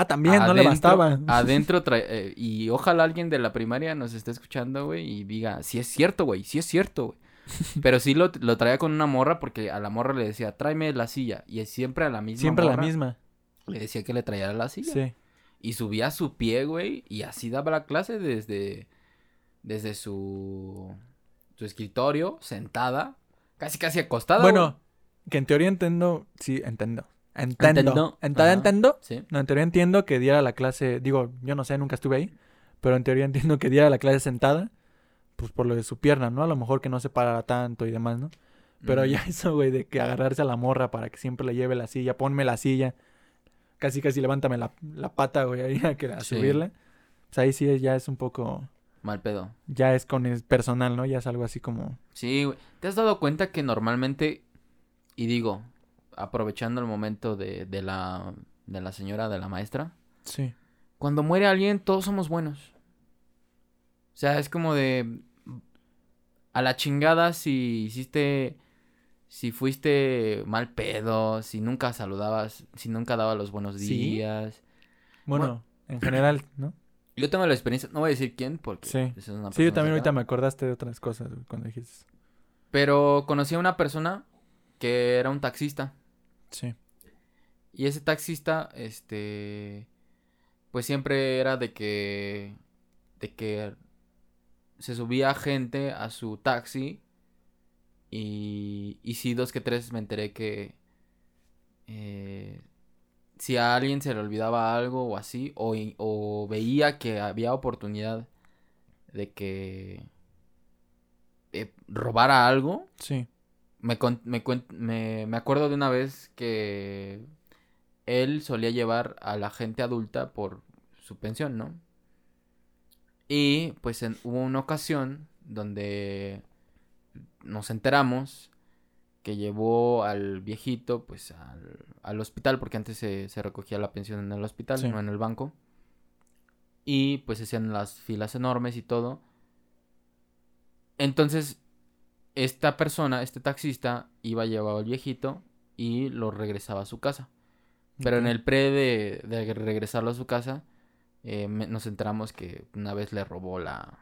Ah, también, no le Adentro- bastaba. Adentro, trae- eh, y ojalá alguien de la primaria nos esté escuchando, güey, y diga, sí es cierto, güey, sí es cierto, güey. Pero sí lo, lo traía con una morra porque a la morra le decía, tráeme la silla. Y es siempre a la misma Siempre la morra misma. Le decía que le trayera la silla. Sí. Y subía su pie, güey, y así daba la clase desde, desde su, su escritorio, sentada, casi casi acostada. Bueno, que en teoría entiendo. Sí, entiendo. Entiendo. Entiendo. Ajá. entiendo. Sí. No, en teoría entiendo que diera la clase. Digo, yo no sé, nunca estuve ahí. Pero en teoría entiendo que diera la clase sentada. Pues por lo de su pierna, ¿no? A lo mejor que no se parara tanto y demás, ¿no? Pero Mm. ya eso, güey, de que agarrarse a la morra para que siempre le lleve la silla, ponme la silla. Casi, casi levántame la, la pata, güey, ahí a, que, a Sí. subirla. Pues ahí sí ya es un poco. Mal pedo. Ya es con el personal, ¿no? Ya es algo así como. Sí, güey. ¿Te has dado cuenta que normalmente, y digo, aprovechando el momento de, de la, de la señora, de la maestra, Sí. cuando muere alguien, todos somos buenos. O sea, es como de. A la chingada si hiciste. Si fuiste mal pedo, si nunca saludabas, si nunca dabas los buenos ¿Sí? días. Bueno, en general, ¿no? Yo tengo la experiencia, no voy a decir quién, porque Sí. es una Sí, yo persona también ahorita me acordaste de otras cosas cuando dijiste. eso. Pero conocí a una persona que era un taxista. Sí. Y ese taxista, este, pues siempre era de que, de que se subía gente a su taxi y, y sí, dos que tres me enteré que eh, si a alguien se le olvidaba algo o así, o, o veía que había oportunidad de que eh, robara algo, Sí. Me, con- me, me, me acuerdo de una vez que él solía llevar a la gente adulta por su pensión, ¿no? Y pues en- hubo una ocasión donde nos enteramos que llevó al viejito pues al, al hospital, porque antes se, se recogía la pensión en el hospital, Sí. no en el banco. Y pues se hacían las filas enormes y todo. Entonces, esta persona, este taxista, iba a llevar al viejito y lo regresaba a su casa. Pero en el pre de, de regresarlo a su casa, eh, me- nos enteramos que una vez le robó la.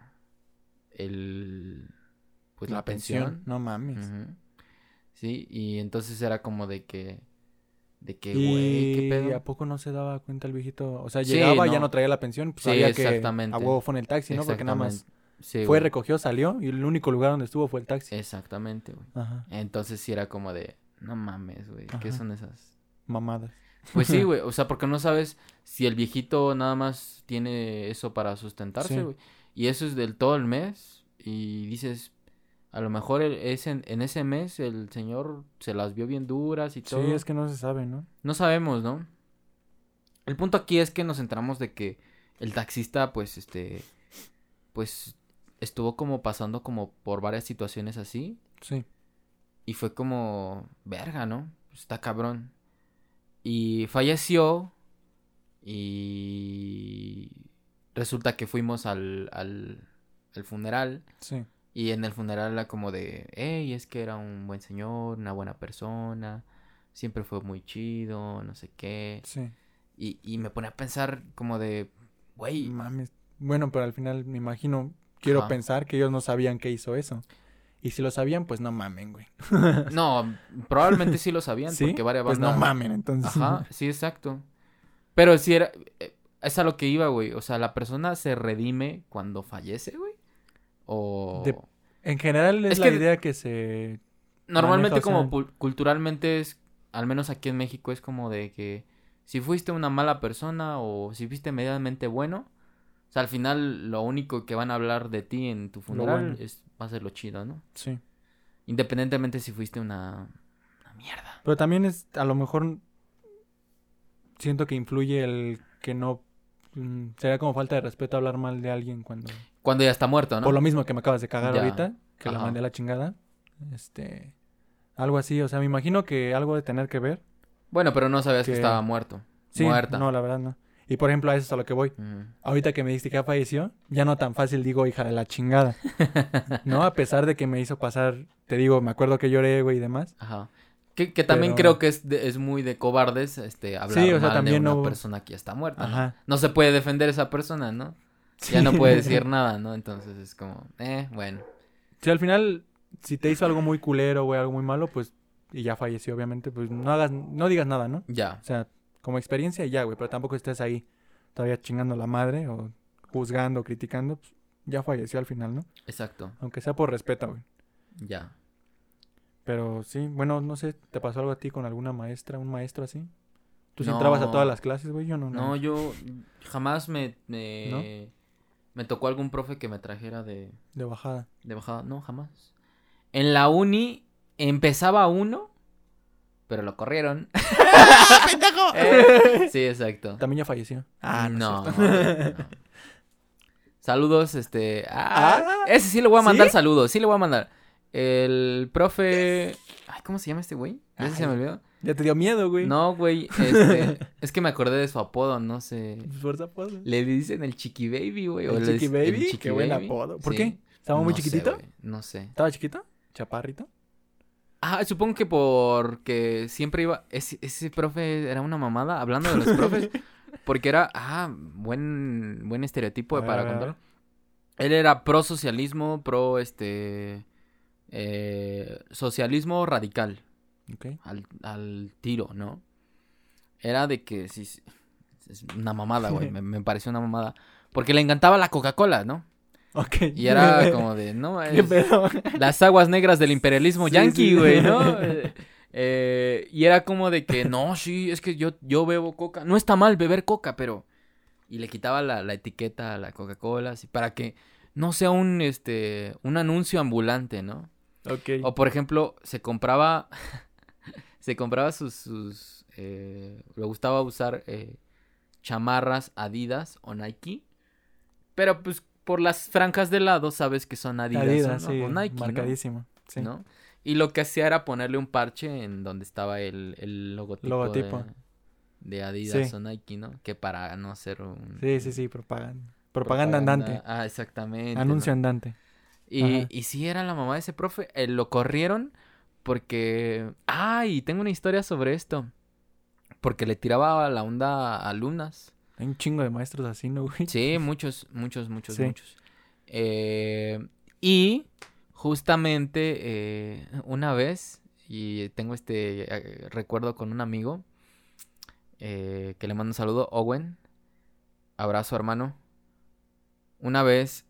El. Pues la, pensión. No mames. Sí, y entonces era como de que. De que, güey, ¿qué ¿Y pedo? a poco no se daba cuenta el viejito? O sea, Sí, llegaba, ya no. traía la pensión, pues Sí, sabía que exactamente. a huevo fue en el taxi, ¿no? Porque nada más. Sí, fue, güey. recogió, salió y el único lugar donde estuvo fue el taxi. Exactamente, güey. Ajá, Entonces sí era como de. No mames, güey. ¿Qué Ajá. son esas? mamadas. Pues sí, güey. O sea, porque no sabes si el viejito nada más tiene eso para sustentarse, Sí. güey. Y eso es del todo el mes. Y dices, a lo mejor el- es en, en ese mes el señor se las vio bien duras y Sí, todo. es que no se sabe, ¿no? No sabemos, ¿no? El punto aquí es que nos enteramos de que el taxista, pues, este, pues, estuvo como pasando como por varias situaciones así. Sí. Y fue como, verga, ¿no? Está cabrón. Y falleció. Y resulta que fuimos al, al, al funeral. Sí. Y en el funeral era como de, hey, es que era un buen señor, una buena persona. Siempre fue muy chido, no sé qué. Sí. Y, y me pone a pensar como de, güey, Mames. Bueno, pero al final me imagino, quiero Ajá. pensar que ellos no sabían que hizo eso. Y si lo sabían, pues no mamen, güey. no, probablemente sí lo sabían, ¿Sí? porque varias Pues no mamen, entonces. Ajá, sí, exacto. Pero sí era. eh, Es a lo que iba, güey. O sea, la persona se redime cuando fallece, güey. O. De- En general es, Es la que- idea que se... Normalmente, maneja, o sea- como culturalmente es. Al menos aquí en México es como de que. Si fuiste una mala persona o si fuiste medianamente bueno. O sea, al final lo único que van a hablar de ti en tu funeral bueno. es, va a ser lo chido, ¿no? Sí. Independientemente si fuiste una. Una mierda. Pero también es, a lo mejor, siento que influye el que no... mm, sería como falta de respeto hablar mal de alguien cuando... Cuando ya está muerto, ¿no? Por lo mismo que me acabas de cagar Ya. ahorita, que la Ajá. mandé a la chingada. Este... Algo así, o sea, me imagino que algo de tener que ver. Bueno, pero no sabías que, que- estaba muerto. Sí, Muerta. no, la verdad no. Y por ejemplo, a eso es a lo que voy. Ahorita que me dijiste que ya falleció, ya no tan fácil digo hija de la chingada. ¿No? A pesar de que me hizo pasar, te digo, me acuerdo que lloré, güey, y demás. Ajá. Que, que también Pero- creo que es, de- es muy de cobardes este, hablar Sí, o sea, mal también de una no- persona que ya está muerta. Ajá. No se puede defender esa persona, ¿no? Ya no puede decir nada, ¿no? Entonces es como, eh, bueno. Si al final, si te hizo algo muy culero, güey, algo muy malo, pues, y ya falleció, obviamente, pues no hagas, no digas nada, ¿no? Ya. O sea, como experiencia ya, güey, pero tampoco estés ahí todavía chingando la madre o juzgando, criticando, pues ya falleció al final, ¿no? Exacto. Aunque sea por respeto, güey. Ya. Pero sí, bueno, no sé, ¿te pasó algo a ti con alguna maestra, un maestro así? ¿Tú sí No. entrabas a todas las clases, güey? Yo no, no. No, yo jamás me, me, me tocó algún profe que me trajera de, De bajada. de bajada. No, jamás. En la uni empezaba uno, pero lo corrieron. Eh, sí, exacto. También ya falleció. Ah, no, no. Saludos, este. Ah, Ah, ese sí le voy a mandar ¿sí? saludos, sí le voy a mandar. El profe. Ay, ¿cómo se llama este güey? Ya se me olvidó. ya te dio miedo, güey. No, güey. Este, es que me acordé de su apodo, no sé. Fuerza apodo. Le dicen el Chiqui Baby, güey. o ¿El Chiqui Baby? Chiqui Qué buen apodo. ¿Por Sí. qué? ¿Estaba muy No chiquitito? no sé. ¿Estaba chiquito? ¿Chaparrito? Ah, supongo que porque siempre iba. Ese, ese profe era una mamada, hablando de los profes. Porque era. Ah, buen, buen estereotipo para a ver, a contar. ver. Él era pro socialismo, pro este. eh, socialismo radical. Ok. Al, al tiro, ¿no? Era de que. Sí, sí, es una mamada, güey. me, me pareció una mamada. Porque le encantaba la Coca-Cola, ¿no? Y era como de. No, ¿Qué es- las aguas negras del imperialismo Sí, yanqui, sí. güey, ¿no? Eh, y era como de que, no, sí, es que yo, yo bebo coca. No está mal beber coca, pero... Y le quitaba la, la etiqueta a la Coca-Cola, así, para que no sea un, este, un anuncio ambulante, ¿no? Ok. O, por ejemplo, se compraba... se compraba sus... sus eh, le gustaba usar eh, chamarras Adidas o Nike. Pero, pues, por las franjas de lado sabes que son Adidas, sí. o Nike, ¿no? marcadísimo. Sí. ¿no? Y lo que hacía era ponerle un parche en donde estaba el, el logotipo, Logotipo. De, de Adidas Sí. o Nike, ¿no? Que para no ser un... Sí, sí, sí, propaganda. Propaganda andante. Ah, exactamente. Anuncio ¿no? andante. Y, Ajá. y sí, era la mamá de ese profe. eh, lo corrieron porque... Ah, y tengo una historia sobre esto. Porque le tiraba la onda a alumnas. Hay un chingo de maestros así, ¿no, güey? Sí, muchos, muchos, muchos, Sí. muchos. Eh, y justamente eh, una vez, y tengo este eh, recuerdo con un amigo, eh, que le mando un saludo, Owen. Abrazo, hermano. Una vez,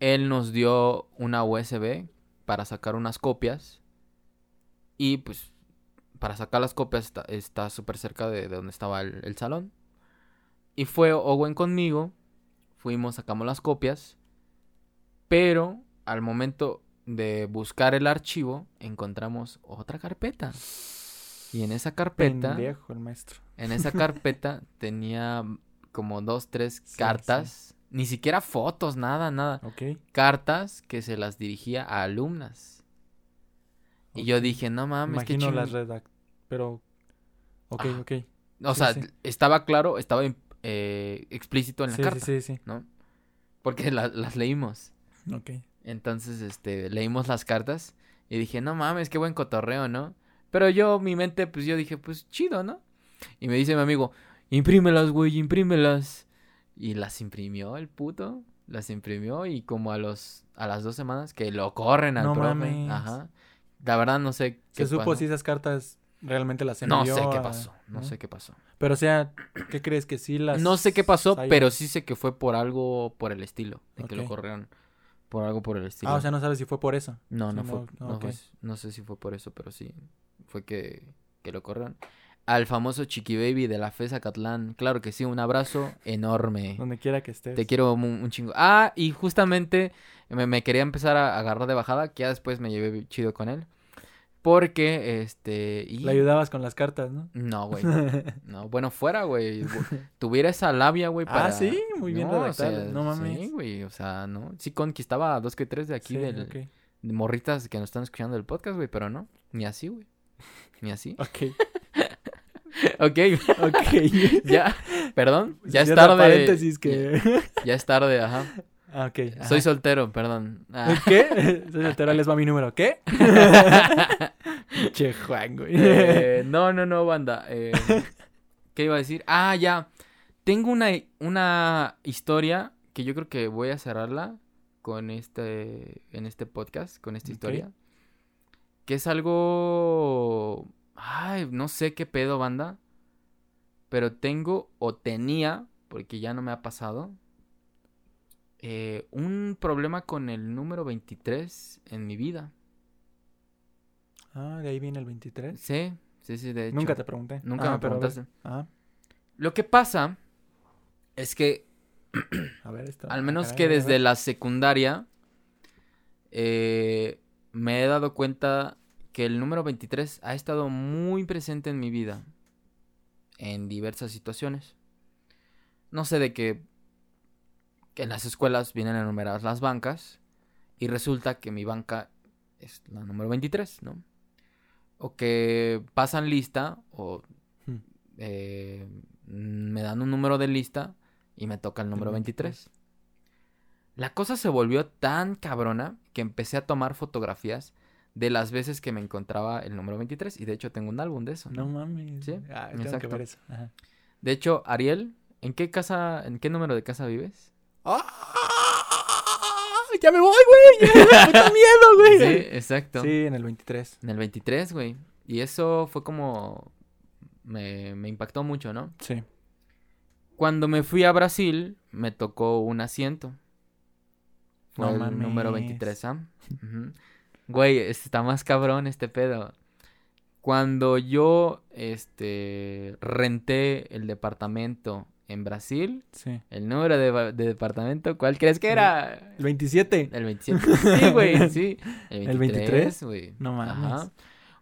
él nos dio una USB para sacar unas copias. Y pues, para sacar las copias está- está súper cerca de, de donde estaba el, el salón. Y fue Owen conmigo. Fuimos, sacamos las copias. Pero al momento de buscar el archivo, encontramos otra carpeta. Y en esa carpeta, Pendejo el maestro. en esa carpeta tenía como dos, tres Sí, cartas. Ni siquiera fotos, nada, nada. Ok. Cartas que se las dirigía a alumnas. Y yo dije, no mames, Imagino ching- las redac... Pero... Ok, Ah, ok. O sí, sea, estaba claro, estaba eh, explícito en la Sí, carta, sí, sí, ¿no? Porque la- las leímos. sí. Ok. Entonces, este, leímos las cartas y dije, no mames, qué buen cotorreo, ¿no? Pero yo, mi mente, pues yo dije, pues chido, ¿no? Y me dice mi amigo, imprímelas, güey, imprímelas. Y las imprimió el puto, las imprimió y como a los, a las dos semanas que lo corren al No profe. mames. Ajá. La verdad no sé ¿Se qué supo pasó. si esas cartas realmente las envió? No sé qué a- pasó, no sé qué pasó. Pero o sea, ¿qué crees que sí las... No sé qué pasó, pero sí sé que fue por algo por el estilo, de que lo corrieron por algo por el estilo. Ah, o sea, no sabes si fue por eso. No, no fue. no, No, ok. fue- no sé si fue por eso, pero sí. Fue que, que lo corrieron. Al famoso Chiqui Baby de la FES Acatlán. Claro que sí, un abrazo enorme. Donde quiera que estés. Te quiero un, chingo. Ah, y justamente me, me quería empezar a agarrar de bajada, que ya después me llevé chido con él. Porque, este. y- Le ayudabas con las cartas, ¿no? No, güey. No, bueno, fuera, güey. Tuviera esa labia, güey, Ah, sí, muy bien no, o redactado, sea, no mames. Sí, güey, o sea, no. Sí conquistaba a dos que tres de aquí Sí, del, de morritas que nos están escuchando el podcast, güey, pero no, ni así, güey. Ni así. Ok, ok, ok. ya, perdón, ya es tarde. paréntesis que... Ya es tarde, ajá. Ah, ok. ajá. Soy soltero, perdón. Ah. ¿Qué? Soy soltero, les va mi número. ¿Qué? che, Juan, güey. Eh, no, no, no, banda. eh, ¿Qué iba a decir? Ah, ya. Tengo una, una historia que yo creo que voy a cerrarla con este, en este podcast, con esta Ok. historia. Que es algo... Ay, no sé qué pedo, banda. Pero tengo o tenía, porque ya no me ha pasado, eh, un problema con el número 23 en mi vida. Ah, de ahí viene el 23. Sí, sí, sí, de hecho. Nunca te pregunté. Nunca Ah, me preguntaste. Ah, Lo que pasa es que, a ver esto. al Ah, menos caray, que desde la secundaria, eh, me he dado cuenta que el número 23 ha estado muy presente en mi vida. En diversas situaciones. No sé de qué. Que en las escuelas vienen enumeradas las bancas. Y resulta que mi banca es la número 23, ¿no? O que pasan lista o Hmm. eh, me dan un número de lista y me toca el número El 23. La cosa se volvió tan cabrona que empecé a tomar fotografías de las veces que me encontraba el número 23 y de hecho tengo un álbum de eso. No mames. Sí, Ah, tengo que exacto. ver eso. Ajá. De hecho, Ariel, ¿en qué casa, en qué número de casa vives? ¡Ah! Ya me voy, güey. Ya me da miedo, güey. Sí, exacto. Sí, en el 23. En el 23, güey. Y eso fue como me, me impactó mucho, ¿no? Sí. Cuando me fui a Brasil, me tocó un asiento. Fue No el mames. número 23, ¿ah? Güey, está más cabrón este pedo. Cuando yo, este, renté el departamento en Brasil, Sí. el número de, departamento, ¿cuál crees que era? El 27. El 27. Sí, güey, sí. El ¿El 23, güey. No mames. Ajá.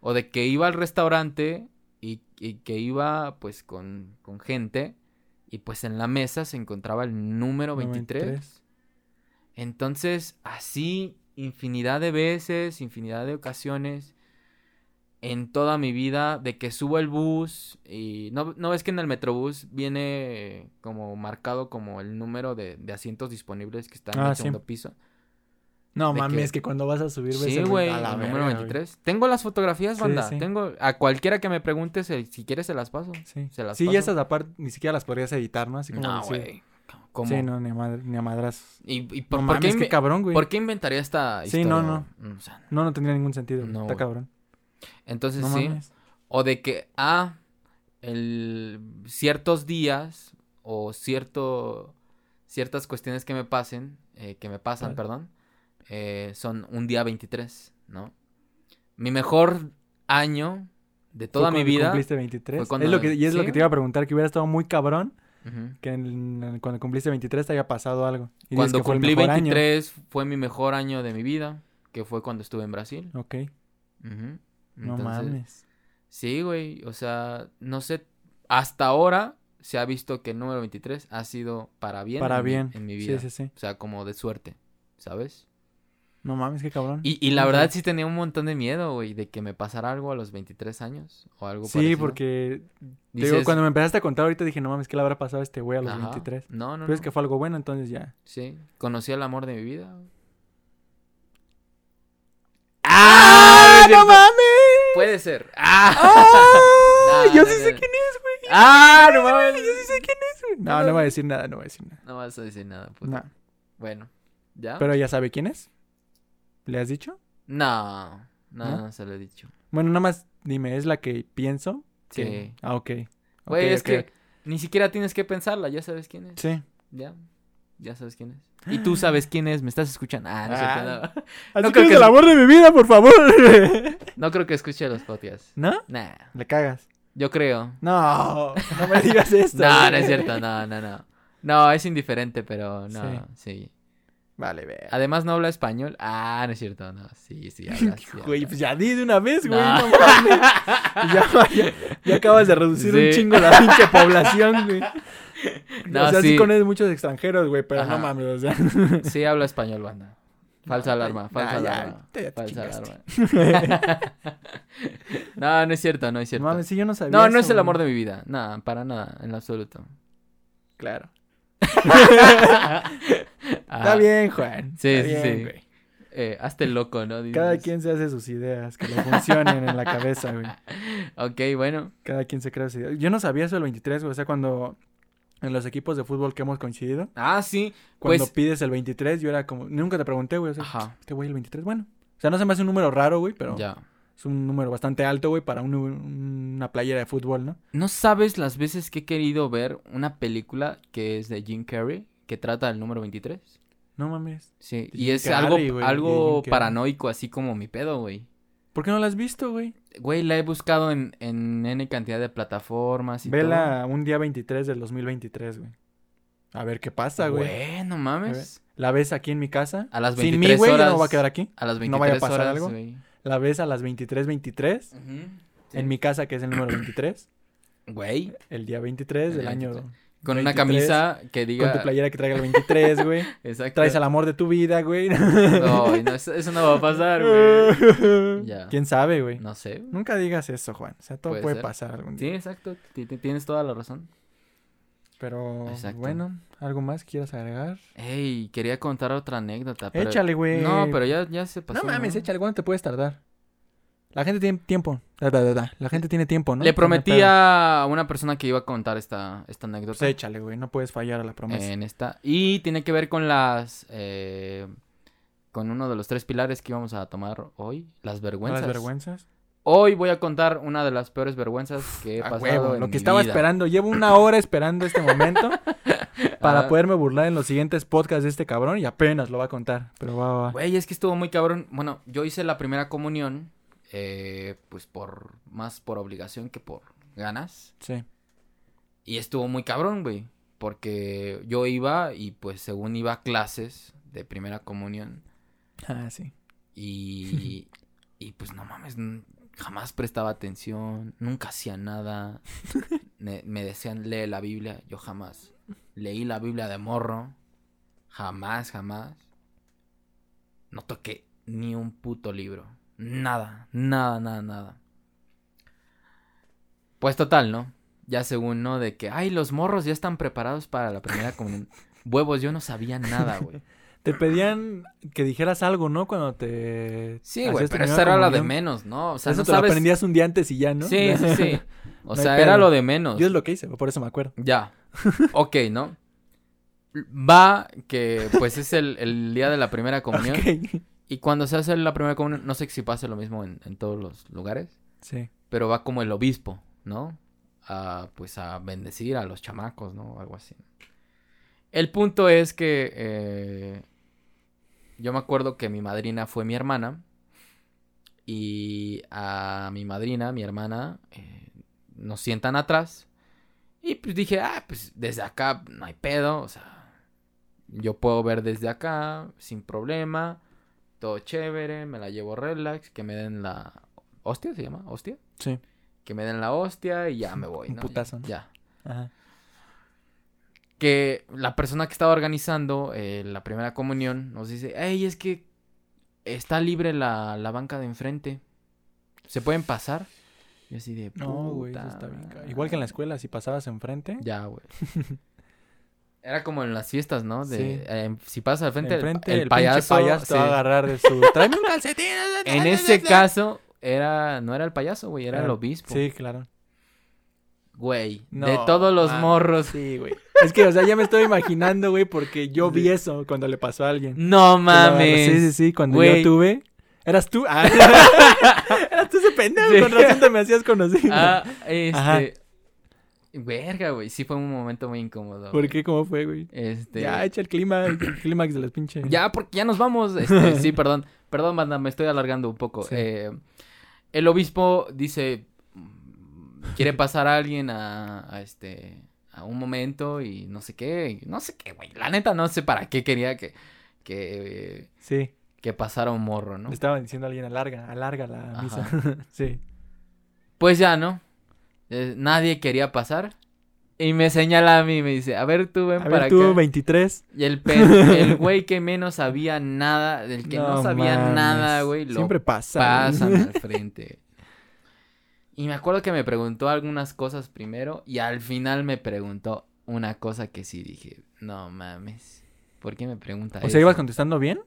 O de que iba al restaurante y, y que iba pues con, con gente y pues en la mesa se encontraba el número 23. Entonces, así infinidad de veces, infinidad de ocasiones en toda mi vida de que subo el bus y no, no ves que en el metrobús viene como marcado como el número de, de asientos disponibles que están en Ah, el sí. segundo piso. No mames, que- es que cuando vas a subir ves Sí, el güey, a el la número verga, güey. 23. Tengo las fotografías, Sí, banda. sí. Tengo a cualquiera que me pregunte si, si quieres se las paso. Sí, Se las sí y esas aparte ni siquiera las podrías editar, ¿no? Así como No, güey. ¿Cómo? Sí, no, ni a, madre- ni a madras. ¿Y, y No por, por mames, qué cabrón, güey. por qué inventaría esta Sí, historia? no, güey? O sea, No, no tendría ningún sentido. No, Está cabrón. Entonces No sí. mames. O de que, ah, el, ciertos días o cierto, ciertas cuestiones que me pasen, eh, que me pasan, perdón, eh, son un día 23, ¿no? Mi mejor año de Fue toda mi vida. cumpliste 23. fue cuando- es lo que, y es lo que te iba a preguntar, que hubiera estado muy cabrón que en- en- cuando cumpliste 23 te haya pasado algo. Y Cuando que fue cumplí año. 23 fue mi mejor año de mi vida, que fue cuando estuve en Brasil. Ok, Ujú. No Entonces, mames. Sí, güey, o sea, no sé, hasta ahora se ha visto que el número 23 ha sido para bien, Para en, mi- bien. en mi Sí, vida. sí, sí. O sea, como de suerte, ¿sabes? No mames, qué cabrón. Y, y la verdad sí tenía un montón de miedo, güey, de que me pasara algo a los 23 años o algo Sí, parecido. porque Dices, digo, cuando me empezaste a contar ahorita dije, no mames, ¿qué le habrá pasado a este güey a los ajá, 23? No, no, Pero es no. que fue algo bueno, entonces ya. Sí, conocí al amor de mi vida. ¡Ah, no es cierto. mames! Puede ser. ¡Ah! ¡Ah! No, yo no, sí no, sé no. quién es, güey. ¡Ah, no mames! Yo sí sé quién es, güey. No, no voy a decir nada, no voy a decir nada. No vas a decir nada, puto. No. Bueno, ¿ya? Pero ya sabe quién es. ¿Le has dicho? No, no, ¿No? no se lo he dicho. Bueno, nada más dime, ¿es la que pienso? Sí. Que- Ah, ok. Güey, Ok, es ok. que ni siquiera tienes que pensarla, ya sabes quién es. Sí. Ya, ya sabes quién es. Y tú sabes quién es, me estás escuchando. Ah, no, Ah. no. Así creo que es el amor de mi vida, por favor. No creo que escuche los podcasts. ¿No? Nah, Le cagas. yo creo. No, no me digas esto. No, no es cierto, no, no, no. No, es indiferente, pero no, sí. Vale, ve. Además no habla español. Ah, no es cierto, no. Sí, sí, habla. sí Güey, pues ya di de una vez, güey. No. No, mames. ya, ya, ya acabas de reducir un chingo la pinche población, güey. No, o sea, sí. sí. conoces muchos extrañeros, güey, pero no mames, o sea. Sí habla español, banda. Falsa alarma, falsa Ah, alarma. ya Falsa alarma. no, no es cierto, no es cierto. mames, sí, yo no sabía. No, no eso, es el amor de mi vida. No, para nada, en absoluto. Claro. Está bien, Juan. Sí, está sí, bien, sí. güey. Eh, hazte loco, ¿no? Dices. Cada quien se hace sus ideas, que le funcionen en la cabeza, güey. Ok, bueno. Cada quien se crea sus ideas. Yo no sabía eso del 23, güey. O sea, cuando en los equipos de fútbol que hemos coincidido, Ah, sí. cuando Pues. pides el 23, yo era como, nunca te pregunté, güey. O sea, Ajá. este güey el 23, bueno. O sea, no se me hace un número raro, güey, pero Ya. es un número bastante alto, güey, para un- una playera de fútbol, ¿no? No sabes las veces que he querido ver una película que es de Jim Carrey, que trata del número 23. No mames. Sí, y es Carrey, algo, algo paranoico, así como mi pedo, güey. ¿Por qué no la has visto, güey? Güey, la he buscado en, en N cantidad de plataformas y Vela un día 23 del 2023, güey. A ver qué pasa, todo. güey. Güey, no mames. La ves aquí en mi casa. A las Sin 23 mí, güey, ya horas. no va a quedar aquí. A las 23 ¿No vaya a pasar horas, algo? güey. La ves a las 23.23 Sí. en mi casa, que es el número 23. Güey, El día 23 El del día año. 23. con una 23, camisa que diga... Con tu playera que traiga el 23, güey. Exacto. Traes al amor de tu vida, güey. No, no, eso, eso no va a pasar, güey. Ya. ¿Quién sabe, güey? No sé. Nunca digas eso, Juan. O sea, todo Puede pasar algún Sí, día. exacto. ti- ti- Tienes toda la razón. Pero Exacto. bueno, ¿algo más quieras agregar? Ey, quería contar otra anécdota, pero... Échale, güey. No, pero ya, ya se pasó. No mames, échale, ¿cuánto te puedes tardar? La gente tiene tiempo. Da, da, da, da. La gente tiene tiempo, ¿no? Le No prometí hay pedo. a una persona que iba a contar esta, esta anécdota. Pues échale, güey. No puedes fallar a la promesa. en esta. Y tiene que ver con las. eh, con uno de los tres pilares que íbamos a tomar hoy: las vergüenzas. ¿Las vergüenzas? Hoy voy a contar una de las peores vergüenzas que he A pasado. huevo, en lo que mi estaba vida. esperando. Llevo una hora esperando este momento para Ah, poderme burlar en los siguientes podcasts de este cabrón y apenas lo va a contar. Pero va, va. Güey, es que estuvo muy cabrón. Bueno, yo hice la primera comunión. Eh, pues por. Más por obligación que por ganas. Sí. Y estuvo muy cabrón, güey. Porque yo iba y pues según iba a clases de primera comunión. Ah, sí. Y, y pues no mames, jamás prestaba atención, nunca hacía nada. Me, me decían, lee la Biblia, yo jamás. Leí la Biblia de morro, jamás, jamás. No toqué ni un puto libro. Nada, nada, nada, nada. Pues total, ¿no? Ya según, ¿no? De que, ay, los morros ya están preparados para la primera comunión. Huevos, yo no sabía nada, güey. te pedían que dijeras algo, ¿no? Cuando te... Sí, güey, pero primera era lo de menos, ¿no? O sea, Eso no te lo sabes... aprendías un día antes y ya, ¿no? Sí, sí, sí. O No sea, era lo de menos. Yo es lo que hice, por eso me acuerdo. Ya. Ok, ¿no? Va que pues es el, el día de la primera comunión. Y cuando se hace la primera comunión, no sé si pasa lo mismo en, en todos los lugares, Sí. pero va como el obispo, ¿no? A, pues a bendecir a los chamacos, ¿no? Algo así. El punto es que eh, yo me acuerdo que mi madrina fue mi hermana y a mi madrina, mi hermana, eh, nos sientan atrás y pues dije, ah, pues desde acá no hay pedo, o sea, yo puedo ver desde acá sin problema, todo chévere, me la llevo relax, que me den la hostia, ¿se llama? ¿Hostia? Sí. Que me den la hostia y ya me voy, ¿no? putazo, ¿no? Ya. Ajá. Que la persona que estaba organizando eh, la primera comunión nos dice, hey, es que está libre la, la banca de enfrente. ¿Se pueden pasar? Y así de... No, güey, eso "Puta está bien. ca- madre". Igual que en la escuela, si pasabas enfrente, Ya, güey. Era como en las fiestas, ¿no? De, Sí. eh, si pasas al frente, enfrente el, el, payaso... payaso te va a sí. agarrar de su... Tráeme un calcetín. En ese caso, era no era el payaso, güey, era el obispo. Sí, claro. Güey, No, de todos los man. morros. Sí, güey. Es que, o sea, ya me estoy imaginando, güey, porque yo vi eso cuando le pasó a alguien. No mames. Sí, sí, sí, cuando Güey. yo tuve... ¿Eras tú? Ah. Eras tú ese pendejo, Sí. con razón te me hacías conocido. Ah, este... Ajá. Verga, güey, sí fue un momento muy incómodo. ¿Por qué? ¿Cómo fue, güey? Este... Ya, echa el clima, el clímax de las pinches. Ya, porque ya nos vamos. Este, sí, perdón. Perdón, banda, me estoy alargando un poco. Sí. Eh, el obispo dice, quiere pasar a alguien a, a este, a un momento y no sé qué, no sé qué, güey. La neta no sé para qué quería que, que, Sí, que pasara un morro, ¿no? le estaban diciendo a alguien, alarga, alarga la Ajá. misa. sí. Pues ya, ¿no? Eh, nadie quería pasar. Y me señala a mí y me dice, a ver, tú ven A para ver, tú, acá. 23. Y el, el güey que menos sabía nada, del que no, sabía mames. nada, güey, lo Siempre pasa. pasan al frente. Y me acuerdo que me preguntó algunas cosas primero y al final me preguntó una cosa que sí dije, no mames, ¿por qué me pregunta O eso? sea, ¿ibas contestando bien?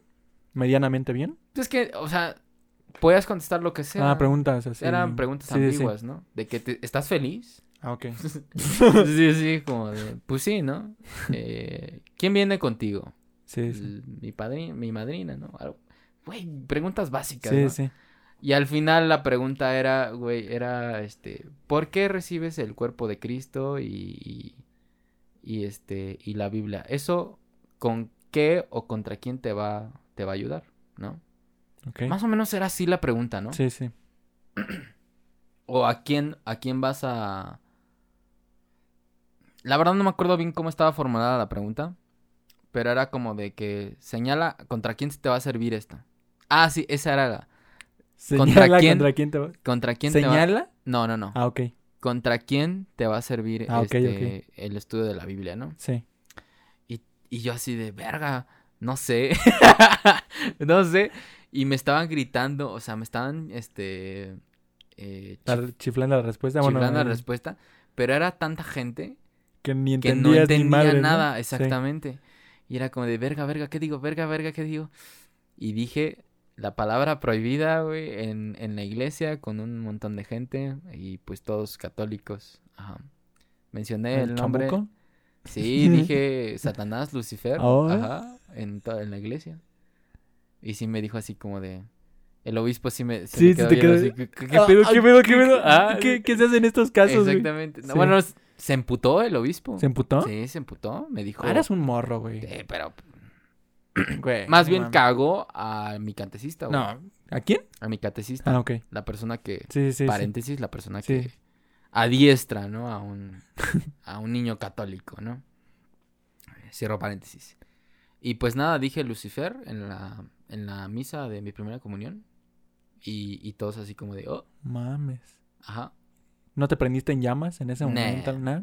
¿Medianamente bien? Es que, o sea, podías contestar lo que sea. Ah, preguntas así. Eran preguntas Sí, sí, sí. ambiguas, ¿no? De que te- ¿estás feliz? Ah, ok. sí, sí, como de, pues sí, ¿no? Eh, ¿Quién viene contigo? Sí, sí. El- Mi padrino, mi madrina, ¿no? Güey, preguntas básicas, Sí, ¿no? sí. Y al final la pregunta era, güey, era, este, ¿por qué recibes el cuerpo de Cristo y, y, y, este, y la Biblia? ¿Eso con qué o contra quién te va, te va a ayudar, no? Más o menos era así la pregunta, ¿no? Sí, sí. O a quién, a quién vas a... La verdad no me acuerdo bien cómo estaba formulada la pregunta, pero era como de que señala contra quién se te va a servir esto. Ah, sí, esa era la... Señala quién? contra quién te va. ¿Contra quién te va... ¿Señala? No, no, no. Ah, ok. ¿Contra quién te va a servir Ah, este, el estudio de la Biblia, no? Sí. Y yo así de, verga, no sé, no sé. Y me estaban gritando, o sea, me estaban, este, eh, La- chif- chiflando la respuesta. Bueno, chiflando la eh, respuesta. Pero era tanta gente Que ni que entendías no entendía ni madre, ¿no? nada, Sí. exactamente. Y era como de, verga, verga, ¿qué digo? Verga, verga, ¿qué digo? Y dije la palabra prohibida, güey, en, en la iglesia con un montón de gente y pues todos católicos. Ajá. Mencioné el, ¿El nombre. chamuco? Sí, dije Satanás, Lucifer, Oh. ajá, en, en la iglesia. Y sí me dijo así como de... El obispo sí me, se Sí, me sí quedó te quedó- así, ¿qué, Ah, pedo, ah, qué pedo, qué pedo? Ah, ¿Qué, qué se hace en estos casos? Exactamente. No, Sí. Bueno, se emputó el obispo. ¿Se emputó? Sí, se emputó, me dijo... Ah, eras un morro, güey. "Eh, pero Güey, más no bien mames. cagó a mi catecista, güey. No. ¿A quién? A mi catecista. Ah, ok. La persona que... Sí, sí, sí. paréntesis, la persona Sí. que adiestra, ¿no? A un, a un niño católico, ¿no? Cierro paréntesis. Y pues nada, dije Lucifer en la, en la misa de mi primera comunión. Y, y todos así como de, oh, Mames. ajá. ¿No te prendiste en llamas en ese Nah. momento? nada?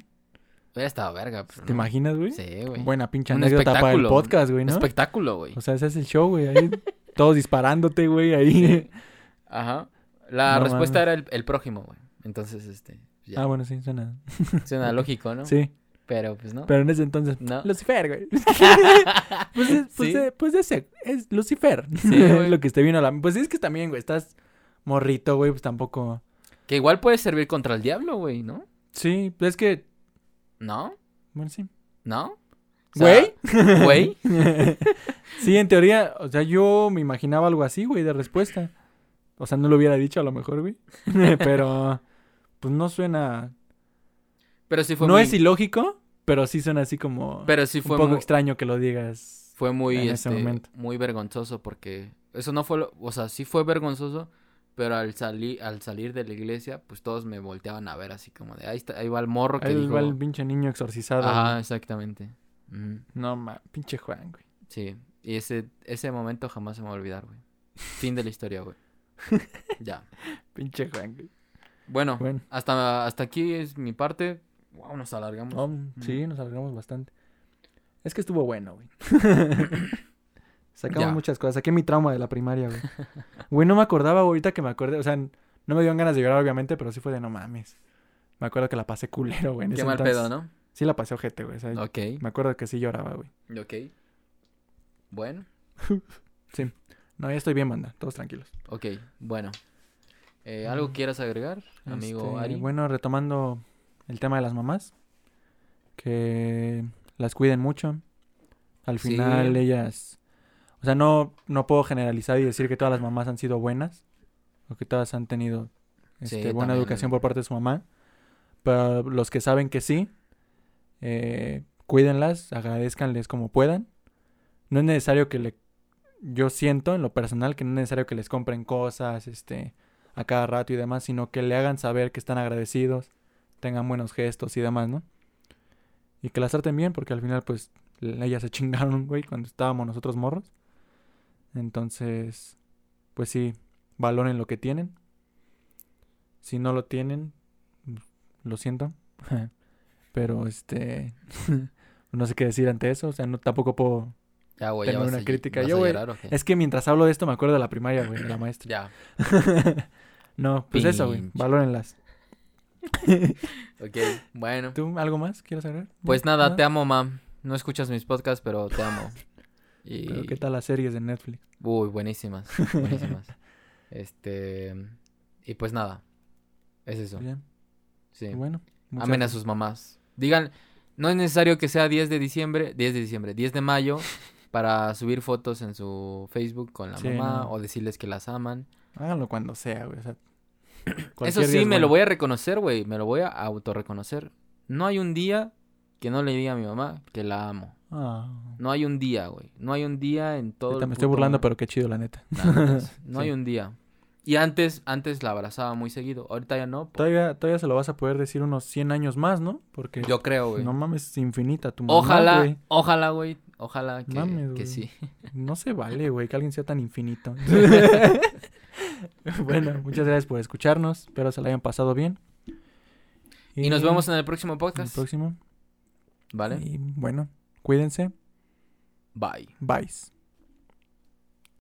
Hubiera estado verga. pero ¿Te no. imaginas, güey? Sí, güey. Buena pinche Un anécdota para el podcast, güey, Un ¿no? espectáculo, güey. O sea, ese es el show, güey. Ahí todos disparándote, güey, ahí. Ajá. La No respuesta mames. era el, el prójimo, güey. Entonces, este, ya. Ah, bueno, sí, suena. Suena lógico, ¿no? Sí. Pero pues no. Pero en ese entonces, No. Lucifer, güey. pues, es, pues, Sí. eh, pues ese es Lucifer. Sí, güey. lo que esté vino a la... Pues es que también, güey, estás morrito, güey, pues tampoco... Que igual puede servir contra el diablo, güey, ¿no? Sí, pues es que... ¿No? Bueno, sí. ¿No? O sea, ¿Güey? Güey. sí, en teoría, o sea, yo me imaginaba algo así, güey, de respuesta. O sea, no lo hubiera dicho a lo mejor, güey. Pero, pues no suena... Pero sí fue no muy... es ilógico, pero sí suena así como... Pero sí un fue poco muy... extraño que lo digas. Fue muy, en ese este, momento. muy vergonzoso porque eso no fue, lo- o sea, sí fue vergonzoso, pero al salir, al salir de la iglesia, pues todos me volteaban a ver así como de, ahí está, ahí va el morro que Ahí dijo, va el pinche niño exorcizado. güey. exactamente, No, ma, pinche Juan, güey. sí, y ese, ese momento jamás se me va a olvidar, güey, fin de la historia, güey, ya, Pinche Juan, güey. bueno, Bueno, hasta, hasta aquí es mi parte, wow, nos alargamos, no, sí, nos alargamos bastante. Es que estuvo bueno, güey. Sacamos Ya. muchas cosas. Saqué mi trauma de la primaria, güey. Güey, no me acordaba ahorita que me acordé. O sea, no me dieron ganas de llorar, obviamente, pero sí fue de no mames. Me acuerdo que la pasé culero, güey. en qué ese mal entonces. pedo, ¿no? Sí la pasé ojete, güey. o sea, Ok, Me acuerdo que sí lloraba, güey. ok, bueno, No, ya estoy bien, banda. Todos tranquilos. ok, bueno, eh, ¿algo quieras agregar, amigo Este, Ari? Bueno, retomando el tema de las mamás. Que las cuiden mucho. Al Sí. final ellas... O sea, no, no puedo generalizar y decir que todas las mamás han sido buenas. O que todas han tenido Sí, este, buena también. educación por parte de su mamá. Pero los que saben que sí, eh, cuídenlas, agradezcanles como puedan. No es necesario que le... Yo siento en lo personal que no es necesario que les compren cosas, este, a cada rato y demás, sino que le hagan saber que están agradecidos, tengan buenos gestos y demás, ¿no? Y que las traten bien, porque al final, pues, ellas se chingaron, güey, cuando estábamos nosotros morros. Entonces, pues sí, valoren lo que tienen. Si no lo tienen, lo siento. Pero, este, no sé qué decir ante eso. O sea, no, tampoco puedo... Ya, tener una a, crítica. Yo, güey, llorar. Es que mientras hablo de esto me acuerdo de la primaria, güey, de la maestra. Ya, no, pues eso, güey, valórenlas. Ok, bueno. ¿Tú algo más quieres agregar? Pues nada, te amo, mam. No escuchas mis podcasts, pero te amo. Y... Pero ¿qué tal las series de Netflix? Uy, buenísimas, buenísimas. este... Y pues nada, es eso, Bien. sí. Bueno. Amen a sus mamás. Digan, no es necesario que sea 10 de diciembre, 10 de diciembre, 10 de mayo para subir fotos en su Facebook con la Sí, mamá no. o decirles que las aman. Háganlo cuando sea, güey. O sea, Eso sí, me lo voy a reconocer, güey. Me lo voy a autorreconocer. No hay un día que no le diga a mi mamá que la amo. Ah. No hay un día, güey. No hay un día en todo el me estoy burlando, mundo. pero qué chido, la neta. Nah, no hay un día. Y antes, antes la abrazaba muy seguido. Ahorita ya no. po- Todavía, todavía se lo vas a poder decir unos 100 años más, ¿no? Porque Yo creo, güey. no mames, es infinita tu mamá, ojalá, güey. ojalá, güey. Ojalá que, Mames, que sí. No se vale, güey, que alguien sea tan infinito. bueno, muchas gracias por escucharnos. Espero se la hayan pasado bien. Y nos vemos en el próximo en el podcast. próximo. ¿Vale? Y bueno, cuídense. Bye. Bye.